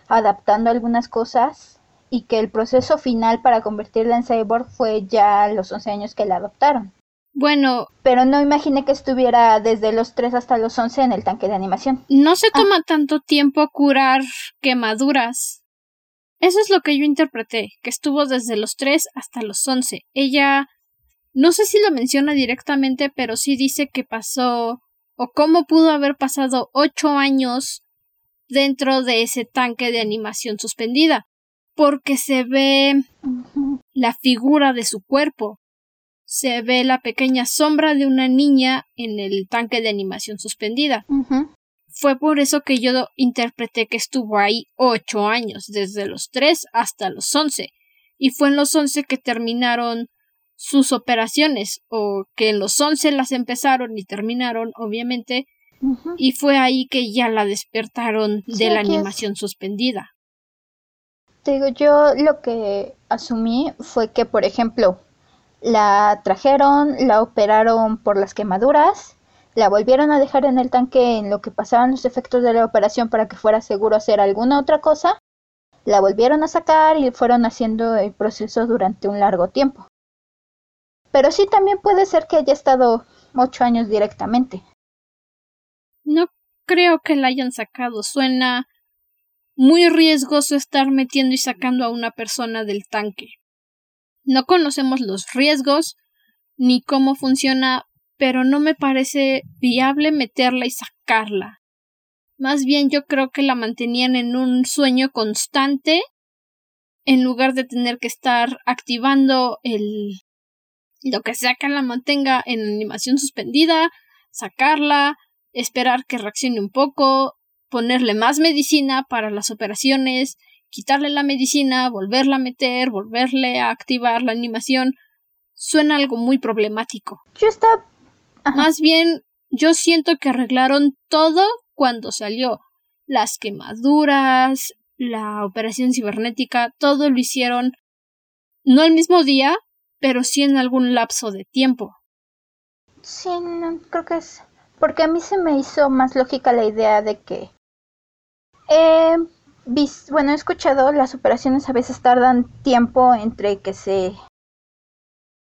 adaptando algunas cosas y que el proceso final para convertirla en cyborg fue ya a los 11 años que la adoptaron. Bueno. Pero no imaginé que estuviera desde los 3 hasta los 11 en el tanque de animación. No se ah. toma tanto tiempo curar quemaduras. Eso es lo que yo interpreté, que estuvo desde los 3 hasta los 11. Ella, no sé si lo menciona directamente, pero sí dice que pasó, o cómo pudo haber pasado 8 años dentro de ese tanque de animación suspendida porque se ve la figura de su cuerpo. Se ve la pequeña sombra de una niña en el tanque de animación suspendida. Fue por eso que yo interpreté que estuvo ahí ocho años, desde los tres hasta los once. Y fue en los once que terminaron sus operaciones, o que en los once las empezaron y terminaron, obviamente, y fue ahí que ya la despertaron de la animación suspendida. Digo, yo lo que asumí fue que, por ejemplo, la trajeron, la operaron por las quemaduras, la volvieron a dejar en el tanque en lo que pasaban los efectos de la operación para que fuera seguro hacer alguna otra cosa, la volvieron a sacar y fueron haciendo el proceso durante un largo tiempo. Pero sí también puede ser que haya estado ocho años directamente. No creo que la hayan sacado. Suena muy riesgoso estar metiendo y sacando a una persona del tanque. No conocemos los riesgos ni cómo funciona, pero no me parece viable meterla y sacarla. Más bien yo creo que la mantenían en un sueño constante en lugar de tener que estar activando el lo que sea que la mantenga en animación suspendida, sacarla, esperar que reaccione un poco, ponerle más medicina para las operaciones, quitarle la medicina, volverla a meter, volverle a activar la animación, suena algo muy problemático. Yo estaba... Más bien, yo siento que arreglaron todo cuando salió. Las quemaduras, la operación cibernética, todo lo hicieron no el mismo día, pero sí en algún lapso de tiempo. Sí, no, creo que es... Porque a mí se me hizo más lógica la idea de que... Eh, bueno, he escuchado las operaciones a veces tardan tiempo entre que se...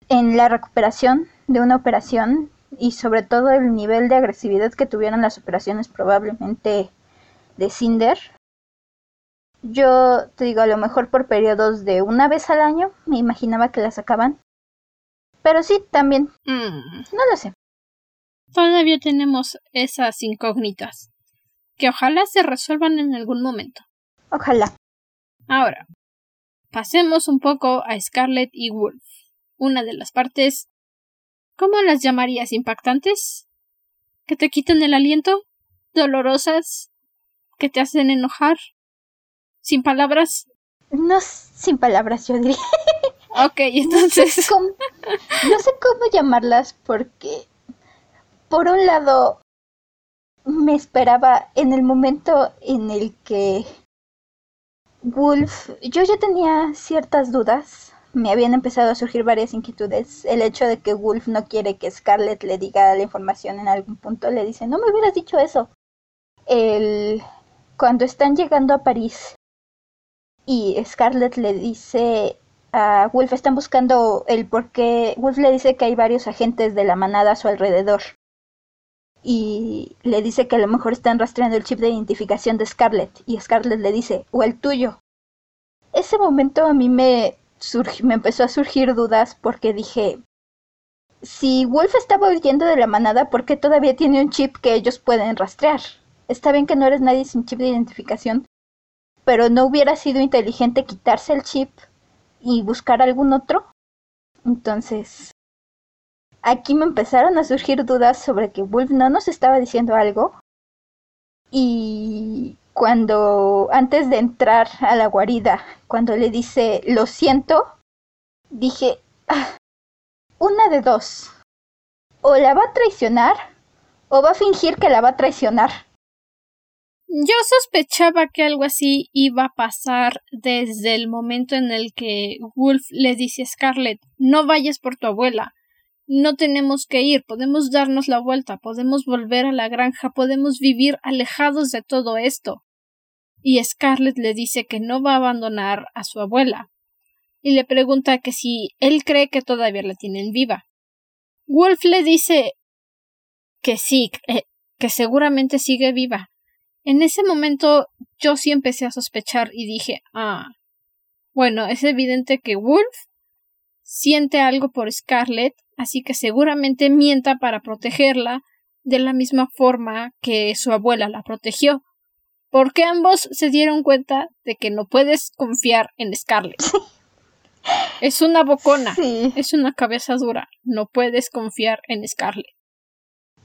en la recuperación de una operación y sobre todo el nivel de agresividad que tuvieron las operaciones probablemente de Cinder. Yo te digo, a lo mejor por periodos de una vez al año, me imaginaba que la sacaban. Pero sí, también. Mm. No lo sé. Todavía tenemos esas incógnitas, que ojalá se resuelvan en algún momento. Ojalá. Ahora, pasemos un poco a Scarlet y Wolf, una de las partes ¿Cómo las llamarías impactantes? ¿Que te quiten el aliento? ¿Dolorosas? ¿Que te hacen enojar? ¿Sin palabras? No, sin palabras, yo diría. Ok, entonces. no sé cómo llamarlas porque, por un lado, me esperaba en el momento en el que Wolf, yo ya tenía ciertas dudas me habían empezado a surgir varias inquietudes. El hecho de que Wolf no quiere que Scarlett le diga la información en algún punto, le dice, no me hubieras dicho eso. El... Cuando están llegando a París y Scarlett le dice a Wolf, están buscando el por qué, Wolf le dice que hay varios agentes de la manada a su alrededor. Y le dice que a lo mejor están rastreando el chip de identificación de Scarlett. Y Scarlett le dice, o el tuyo. Ese momento a mí me, me empezó a surgir dudas porque dije, si Wolf estaba huyendo de la manada, ¿por qué todavía tiene un chip que ellos pueden rastrear? Está bien que no eres nadie sin chip de identificación, pero ¿no hubiera sido inteligente quitarse el chip y buscar algún otro? Entonces, aquí me empezaron a surgir dudas sobre que Wolf no nos estaba diciendo algo. Y cuando antes de entrar a la guarida, cuando le dice lo siento, dije, ah, una de dos. O la va a traicionar o va a fingir que la va a traicionar. Yo sospechaba que algo así iba a pasar desde el momento en el que Wolf le dice a Scarlett no vayas por tu abuela, no tenemos que ir, podemos darnos la vuelta, podemos volver a la granja, podemos vivir alejados de todo esto. Y Scarlett le dice que no va a abandonar a su abuela, y le pregunta que si él cree que todavía la tienen viva. Wolf le dice que sí, eh, que, seguramente sigue viva. En ese momento yo sí empecé a sospechar y dije, ah, bueno, es evidente que Wolf siente algo por Scarlett, así que seguramente mienta para protegerla de la misma forma que su abuela la protegió porque ambos se dieron cuenta de que no puedes confiar en Scarlett. <laughs> Es una bocona, es una cabeza dura, no puedes confiar en Scarlett.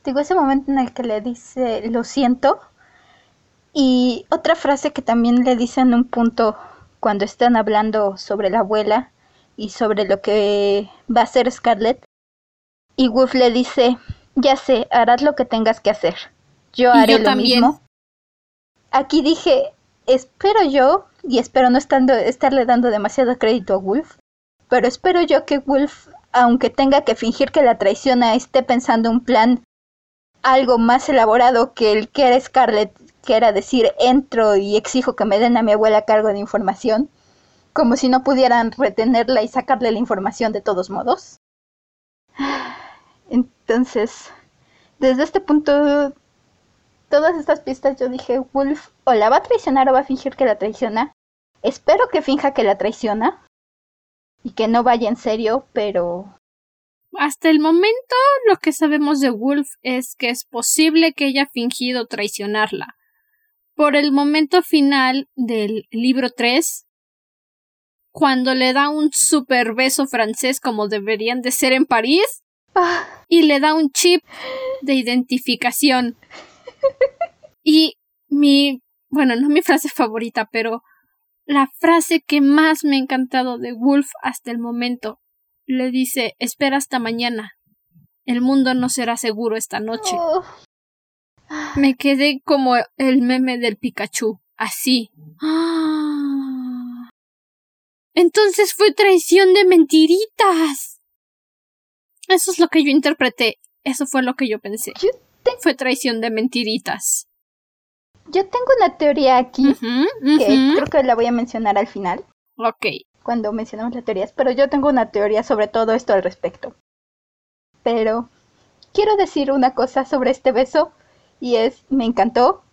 Digo, ese momento en el que le dice lo siento. Y otra frase que también le dice en un punto cuando están hablando sobre la abuela y sobre lo que va a hacer Scarlett. Y Wolf le dice, ya sé, harás lo que tengas que hacer. Yo haré lo mismo aquí dije, espero yo, y espero no estando, estarle dando demasiado crédito a Wolf, pero espero yo que Wolf, aunque tenga que fingir que la traiciona, esté pensando un plan algo más elaborado que el que era Scarlett, que era decir, entro y exijo que me den a mi abuela cargo de información, como si no pudieran retenerla y sacarle la información de todos modos. <sighs> Entonces, desde este punto todas estas pistas yo dije, Wolf o la va a traicionar o va a fingir que la traiciona. Espero que finja que la traiciona y que no vaya en serio, pero... Hasta el momento lo que sabemos de Wolf es que es posible que haya fingido traicionarla. Por el momento final del libro 3, cuando le da un super beso francés como deberían de ser en París, Ah, y le da un chip de identificación. <laughs> Y mi, bueno, no mi frase favorita, pero la frase que más me ha encantado de Wolf hasta el momento. Le dice, espera hasta mañana. El mundo no será seguro esta noche. oh. Me quedé como el meme del Pikachu, así. Entonces fue traición de mentiritas. Eso es lo que yo interpreté. Eso fue lo que yo pensé. Yo te- Fue traición de mentiritas. Yo tengo una teoría aquí que creo que la voy a mencionar al final, Ok. cuando mencionamos las teorías, pero yo tengo una teoría sobre todo esto al respecto. Pero quiero decir una cosa sobre este beso y es, me encantó.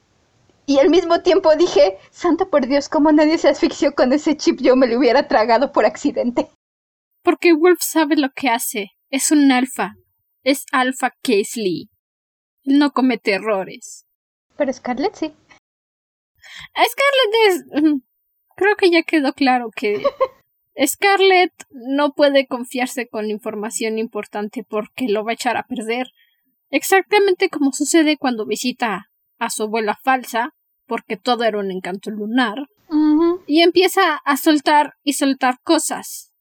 Y al mismo tiempo dije, Santa por Dios, como nadie se asfixió con ese chip, yo me lo hubiera tragado por accidente. Porque Wolf sabe lo que hace. Es un alfa. Es Alpha Casely. Él no comete errores. Pero Scarlett sí. A Scarlett es. Creo que ya quedó claro que <laughs> Scarlett no puede confiarse con información importante porque lo va a echar a perder. Exactamente como sucede cuando visita a su abuela falsa, porque todo era un encanto lunar, y empieza a soltar y soltar cosas.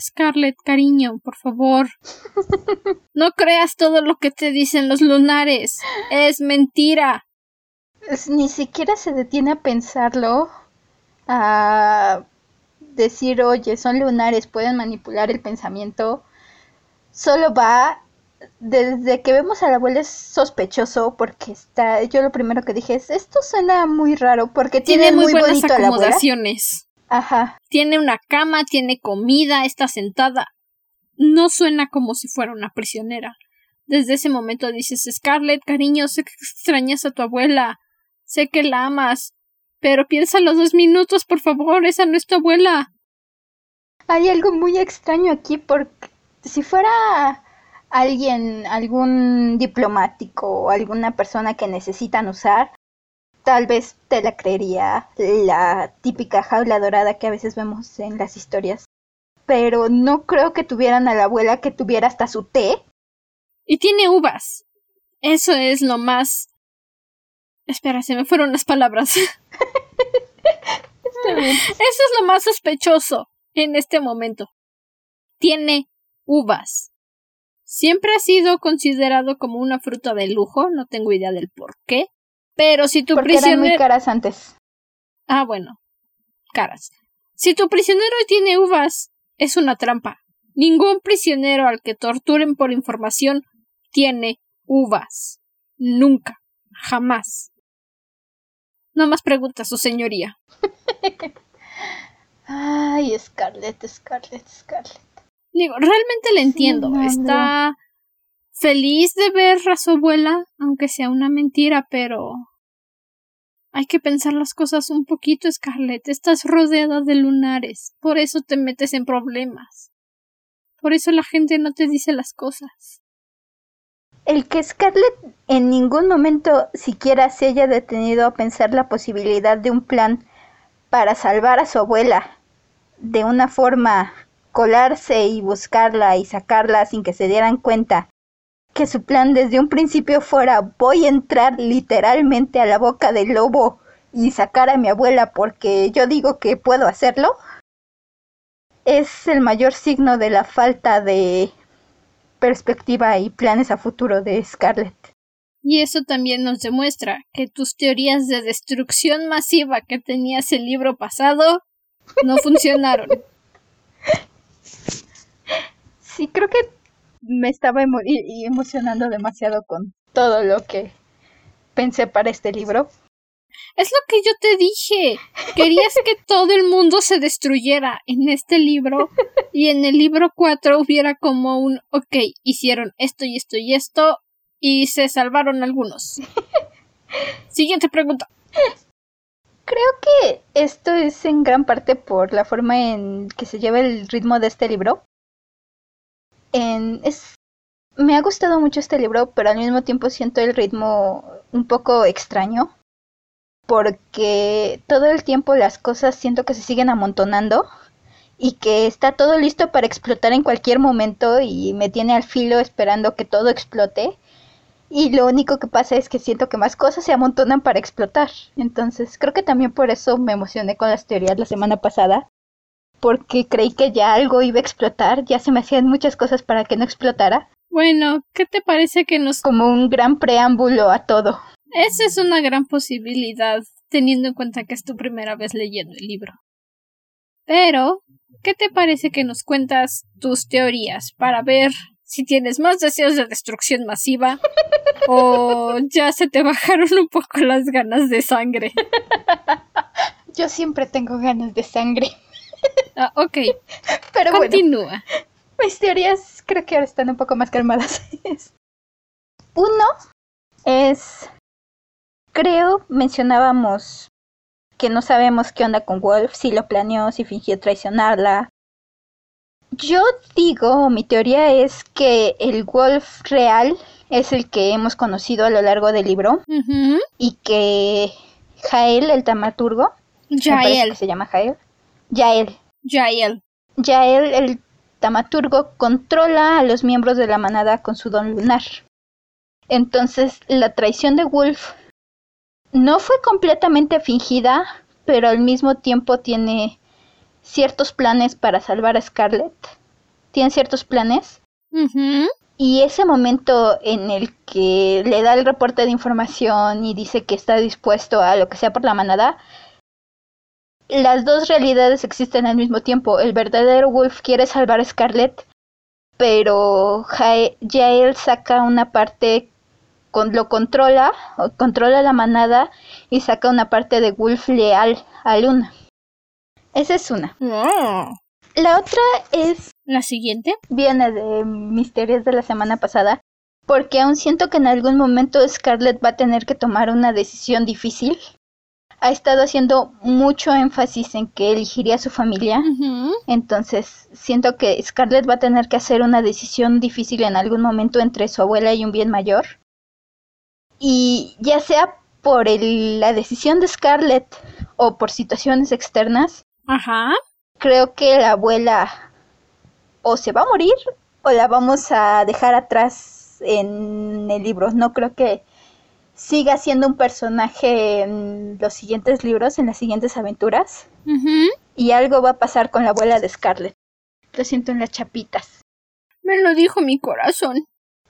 Scarlett, cariño, por favor. <laughs> No creas todo lo que te dicen los lunares. Es mentira. Ni siquiera se detiene a pensarlo, a decir, oye, son lunares, pueden manipular el pensamiento. Solo va, desde que vemos a la abuela es sospechoso porque está, yo lo primero que dije es, esto suena muy raro porque tiene, Tiene muy, muy, buenas bonito a la abuela. acomodaciones. Ajá, Tiene una cama, tiene comida, está sentada. No suena como si fuera una prisionera. Desde ese momento dices, Scarlett, cariño, sé que extrañas a tu abuela. Sé que la amas. Pero piénsalo dos minutos, por favor, esa no es tu abuela. hay algo muy extraño aquí porque si fuera alguien, algún diplomático o alguna persona que necesitan usar, tal vez te la creería la típica jaula dorada que a veces vemos en las historias. Pero no creo que tuvieran a la abuela que tuviera hasta su té. Y tiene uvas. Eso es lo más. Espera, se me fueron las palabras. <laughs> Eso es lo más sospechoso en este momento. Tiene uvas. Siempre ha sido considerado como una fruta de lujo, no tengo idea del por qué. Pero si tu porque eran muy prisionero. caras antes. Ah, bueno. Caras. Si tu prisionero tiene uvas, es una trampa. Ningún prisionero al que torturen por información tiene uvas. Nunca. Jamás. No más preguntas, su señoría. <laughs> Ay, Scarlett, Scarlett, Scarlett. Digo, realmente le entiendo. Está feliz de ver a su abuela, aunque sea una mentira, pero hay que pensar las cosas un poquito, Scarlett. Estás rodeada de lunares. Por eso te metes en problemas. Por eso la gente no te dice las cosas. El que Scarlett en ningún momento siquiera se haya detenido a pensar la posibilidad de un plan para salvar a su abuela de una forma colarse y buscarla y sacarla sin que se dieran cuenta que su plan desde un principio fuera voy a entrar literalmente a la boca del lobo y sacar a mi abuela porque yo digo que puedo hacerlo es el mayor signo de la falta de perspectiva y planes a futuro de Scarlett. Y eso también nos demuestra que tus teorías de destrucción masiva que tenías el libro pasado no funcionaron. <laughs> Sí, creo que me estaba emocionando demasiado con todo lo que pensé para este libro. Es lo que yo te dije. Querías que todo el mundo se destruyera en este libro y en el libro 4 hubiera como un, ok, hicieron esto y esto y esto y se salvaron algunos. Siguiente pregunta. Creo que esto es en gran parte por la forma en que se lleva el ritmo de este libro. En, es, me ha gustado mucho este libro, pero al mismo tiempo siento el ritmo un poco extraño. porque todo el tiempo las cosas siento que se siguen amontonando y que está todo listo para explotar en cualquier momento y me tiene al filo esperando que todo explote. Y lo único que pasa es que siento que más cosas se amontonan para explotar. Entonces creo que también por eso me emocioné con las teorías la semana pasada. Porque creí que ya algo iba a explotar, ya se me hacían muchas cosas para que no explotara. Bueno, ¿qué te parece que nos... Como un gran preámbulo a todo. Esa es una gran posibilidad, teniendo en cuenta que es tu primera vez leyendo el libro. Pero, ¿qué te parece que nos cuentas tus teorías para ver si tienes más deseos de destrucción masiva <laughs> o ya se te bajaron un poco las ganas de sangre? <laughs> Yo siempre tengo ganas de sangre. <laughs> Ah, ok. Pero Continúa. mis teorías creo que ahora están un poco más calmadas. Uno es, creo, mencionábamos que no sabemos qué onda con Wolf, si lo planeó, si fingió traicionarla. Yo digo, mi teoría es que el Wolf real es el que hemos conocido a lo largo del libro y que Jael, el tamaturgo, Jael. que se llama Jael, Yael, Jael. Yael, el tamaturgo, controla a los miembros de la manada con su don lunar. Entonces, la traición de Wolf no fue completamente fingida, pero al mismo tiempo tiene ciertos planes para salvar a Scarlett. Tiene ciertos planes. Y ese momento en el que le da el reporte de información y dice que está dispuesto a lo que sea por la manada, las dos realidades existen al mismo tiempo. El verdadero Wolf quiere salvar a Scarlett, pero Jae- Jael saca una parte, con, lo controla, controla la manada y saca una parte de Wolf leal a Luna. Esa es una. Oh. La otra es La siguiente. viene de mis teorías de la semana pasada, porque aún siento que en algún momento Scarlett va a tener que tomar una decisión difícil. Ha estado haciendo mucho énfasis en que elegiría a su familia, entonces siento que Scarlett va a tener que hacer una decisión difícil en algún momento entre su abuela y un bien mayor. Y ya sea por el- la decisión de Scarlett o por situaciones externas, Ajá. creo que la abuela o se va a morir o la vamos a dejar atrás en el libro. No creo que siga siendo un personaje en los siguientes libros, en las siguientes aventuras. Ujú. Y algo va a pasar con la abuela de Scarlett. Lo siento en las chapitas. Me lo dijo mi corazón.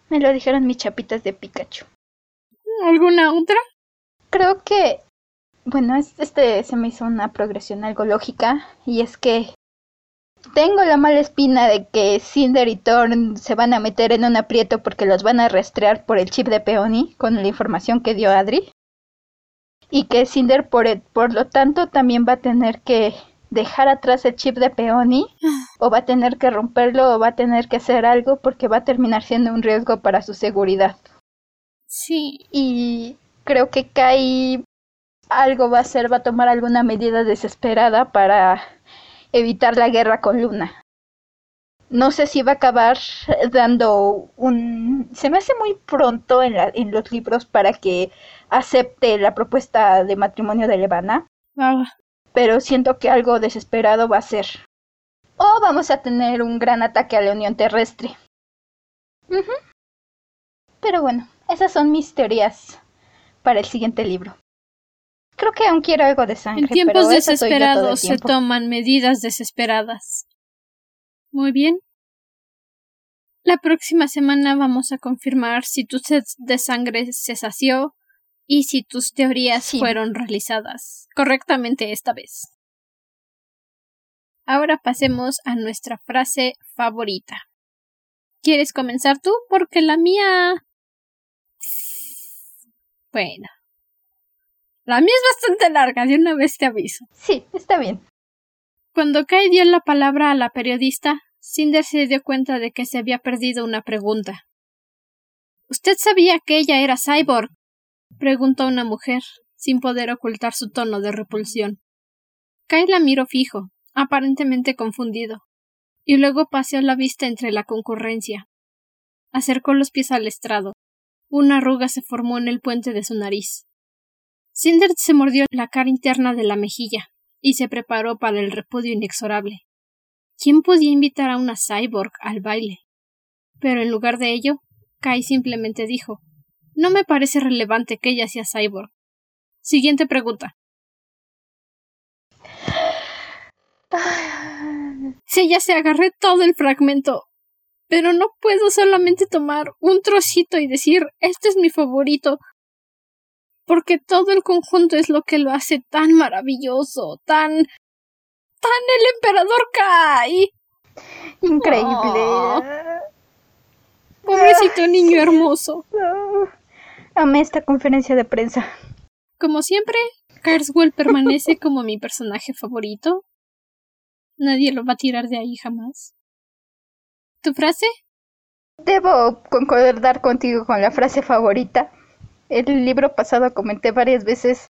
Me lo dijeron mis chapitas de Pikachu. ¿Alguna otra? Creo que, bueno, es- este se me hizo una progresión algo lógica y es que tengo la mala espina de que Cinder y Thorn se van a meter en un aprieto porque los van a rastrear por el chip de Peony con la información que dio Adri. Y que Cinder por, el- por lo tanto también va a tener que dejar atrás el chip de Peony o va a tener que romperlo o va a tener que hacer algo porque va a terminar siendo un riesgo para su seguridad. Sí. y creo que Kai algo va a hacer, va a tomar alguna medida desesperada para evitar la guerra con Luna. No sé si va a acabar dando un... Se me hace muy pronto en, la- en los libros para que acepte la propuesta de matrimonio de Levana, Ah, pero siento que algo desesperado va a ser. O vamos a tener un gran ataque a la Unión Terrestre. Pero bueno, esas son mis teorías para el siguiente libro. Creo que aún quiero algo de sangre. en tiempos pero desesperados se tiempo. toman medidas desesperadas. Muy bien. La próxima semana vamos a confirmar si tu sed de sangre se sació y si tus teorías Sí. fueron realizadas correctamente esta vez. Ahora pasemos a nuestra frase favorita. ¿Quieres comenzar tú? Porque la mía... Bueno. La mía es bastante larga, de una vez te aviso. Sí, está bien. Cuando Kai dio la palabra a la periodista, Cinder se dio cuenta de que se había perdido una pregunta. ¿Usted sabía que ella era cyborg? preguntó una mujer, sin poder ocultar su tono de repulsión. Kai la miró fijo, aparentemente confundido, y luego paseó la vista entre la concurrencia. Acercó los pies al estrado. Una arruga se formó en el puente de su nariz. Cinder se mordió la cara interna de la mejilla y se preparó para el repudio inexorable. ¿Quién podía invitar a una cyborg al baile? Pero en lugar de ello, Kai simplemente dijo No me parece relevante que ella sea cyborg. Siguiente pregunta. Sí, ya se agarré todo el fragmento. Pero no puedo solamente tomar un trocito y decir este es mi favorito. Porque todo el conjunto es lo que lo hace tan maravilloso, tan. tan el emperador Kai. Increíble. Oh. Pobrecito niño hermoso. Amé esta conferencia de prensa. Como siempre, Carswell permanece <laughs> como mi personaje favorito. Nadie lo va a tirar de ahí jamás. ¿Tu frase? Debo concordar contigo con la frase favorita. El libro pasado comenté varias veces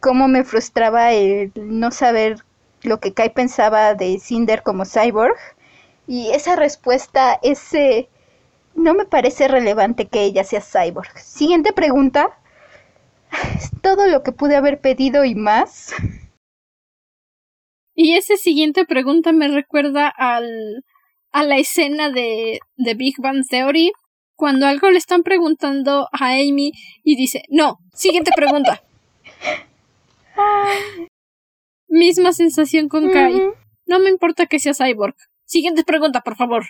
cómo me frustraba el no saber lo que Kai pensaba de Cinder como cyborg. Y esa respuesta, ese... No me parece relevante que ella sea cyborg. Siguiente pregunta. Es <sighs> todo lo que pude haber pedido y más. Y esa siguiente pregunta me recuerda al, a la escena de, de Big Bang Theory, cuando algo le están preguntando a Amy y dice, no, siguiente pregunta. Misma sensación con Kai. No me importa que sea cyborg. Siguiente pregunta, por favor.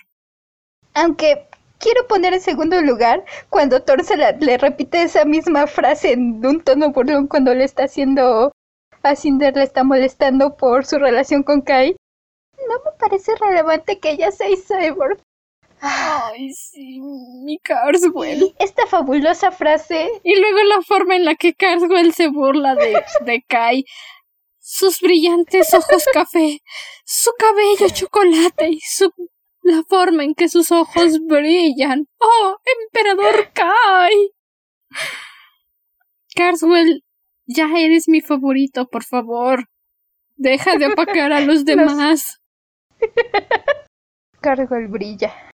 Aunque quiero poner en segundo lugar cuando Thor se le repite esa misma frase en un tono burlón cuando le está haciendo a Cinder le está molestando por su relación con Kai. No me parece relevante que ella sea cyborg. Ay, sí, mi Carswell. esta fabulosa frase. Y luego la forma en la que Carswell se burla de, de Kai. Sus brillantes ojos café, su cabello chocolate y su la forma en que sus ojos brillan. ¡Oh, emperador Kai! Carswell ya eres mi favorito, por favor. Deja de opacar a los demás. <laughs> Cargo el brilla.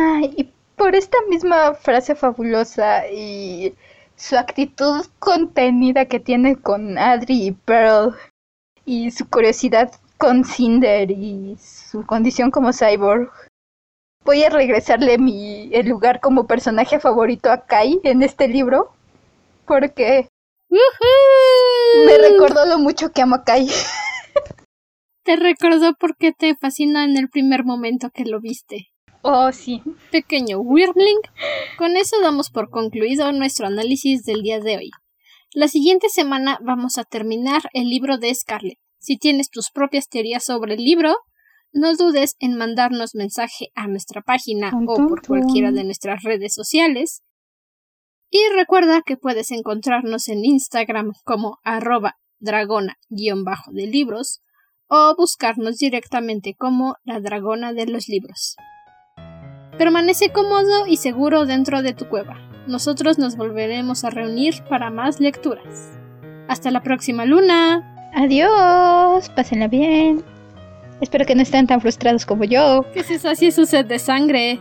Ay, y por esta misma frase fabulosa y su actitud contenida que tiene con Adri y Pearl y su curiosidad con Cinder y su condición como cyborg. Voy a regresarle mi el lugar como personaje favorito a Kai en este libro porque me recordó lo mucho que amo a Kai. <laughs> Te recordó porque te fascina en el primer momento que lo viste. Oh, sí. Pequeño Wyrmling. Con eso damos por concluido nuestro análisis del día de hoy. La siguiente semana vamos a terminar el libro de Scarlet. Si tienes tus propias teorías sobre el libro, no dudes en mandarnos mensaje a nuestra página o por cualquiera de nuestras redes sociales y recuerda que puedes encontrarnos en Instagram como arroba dragona-de libros o buscarnos directamente como la dragona de los libros. Permanece cómodo y seguro dentro de tu cueva. Nosotros nos volveremos a reunir para más lecturas. Hasta la próxima luna. Adiós. Pásenla bien. Espero que no estén tan frustrados como yo. Que se sacie su sed de sangre.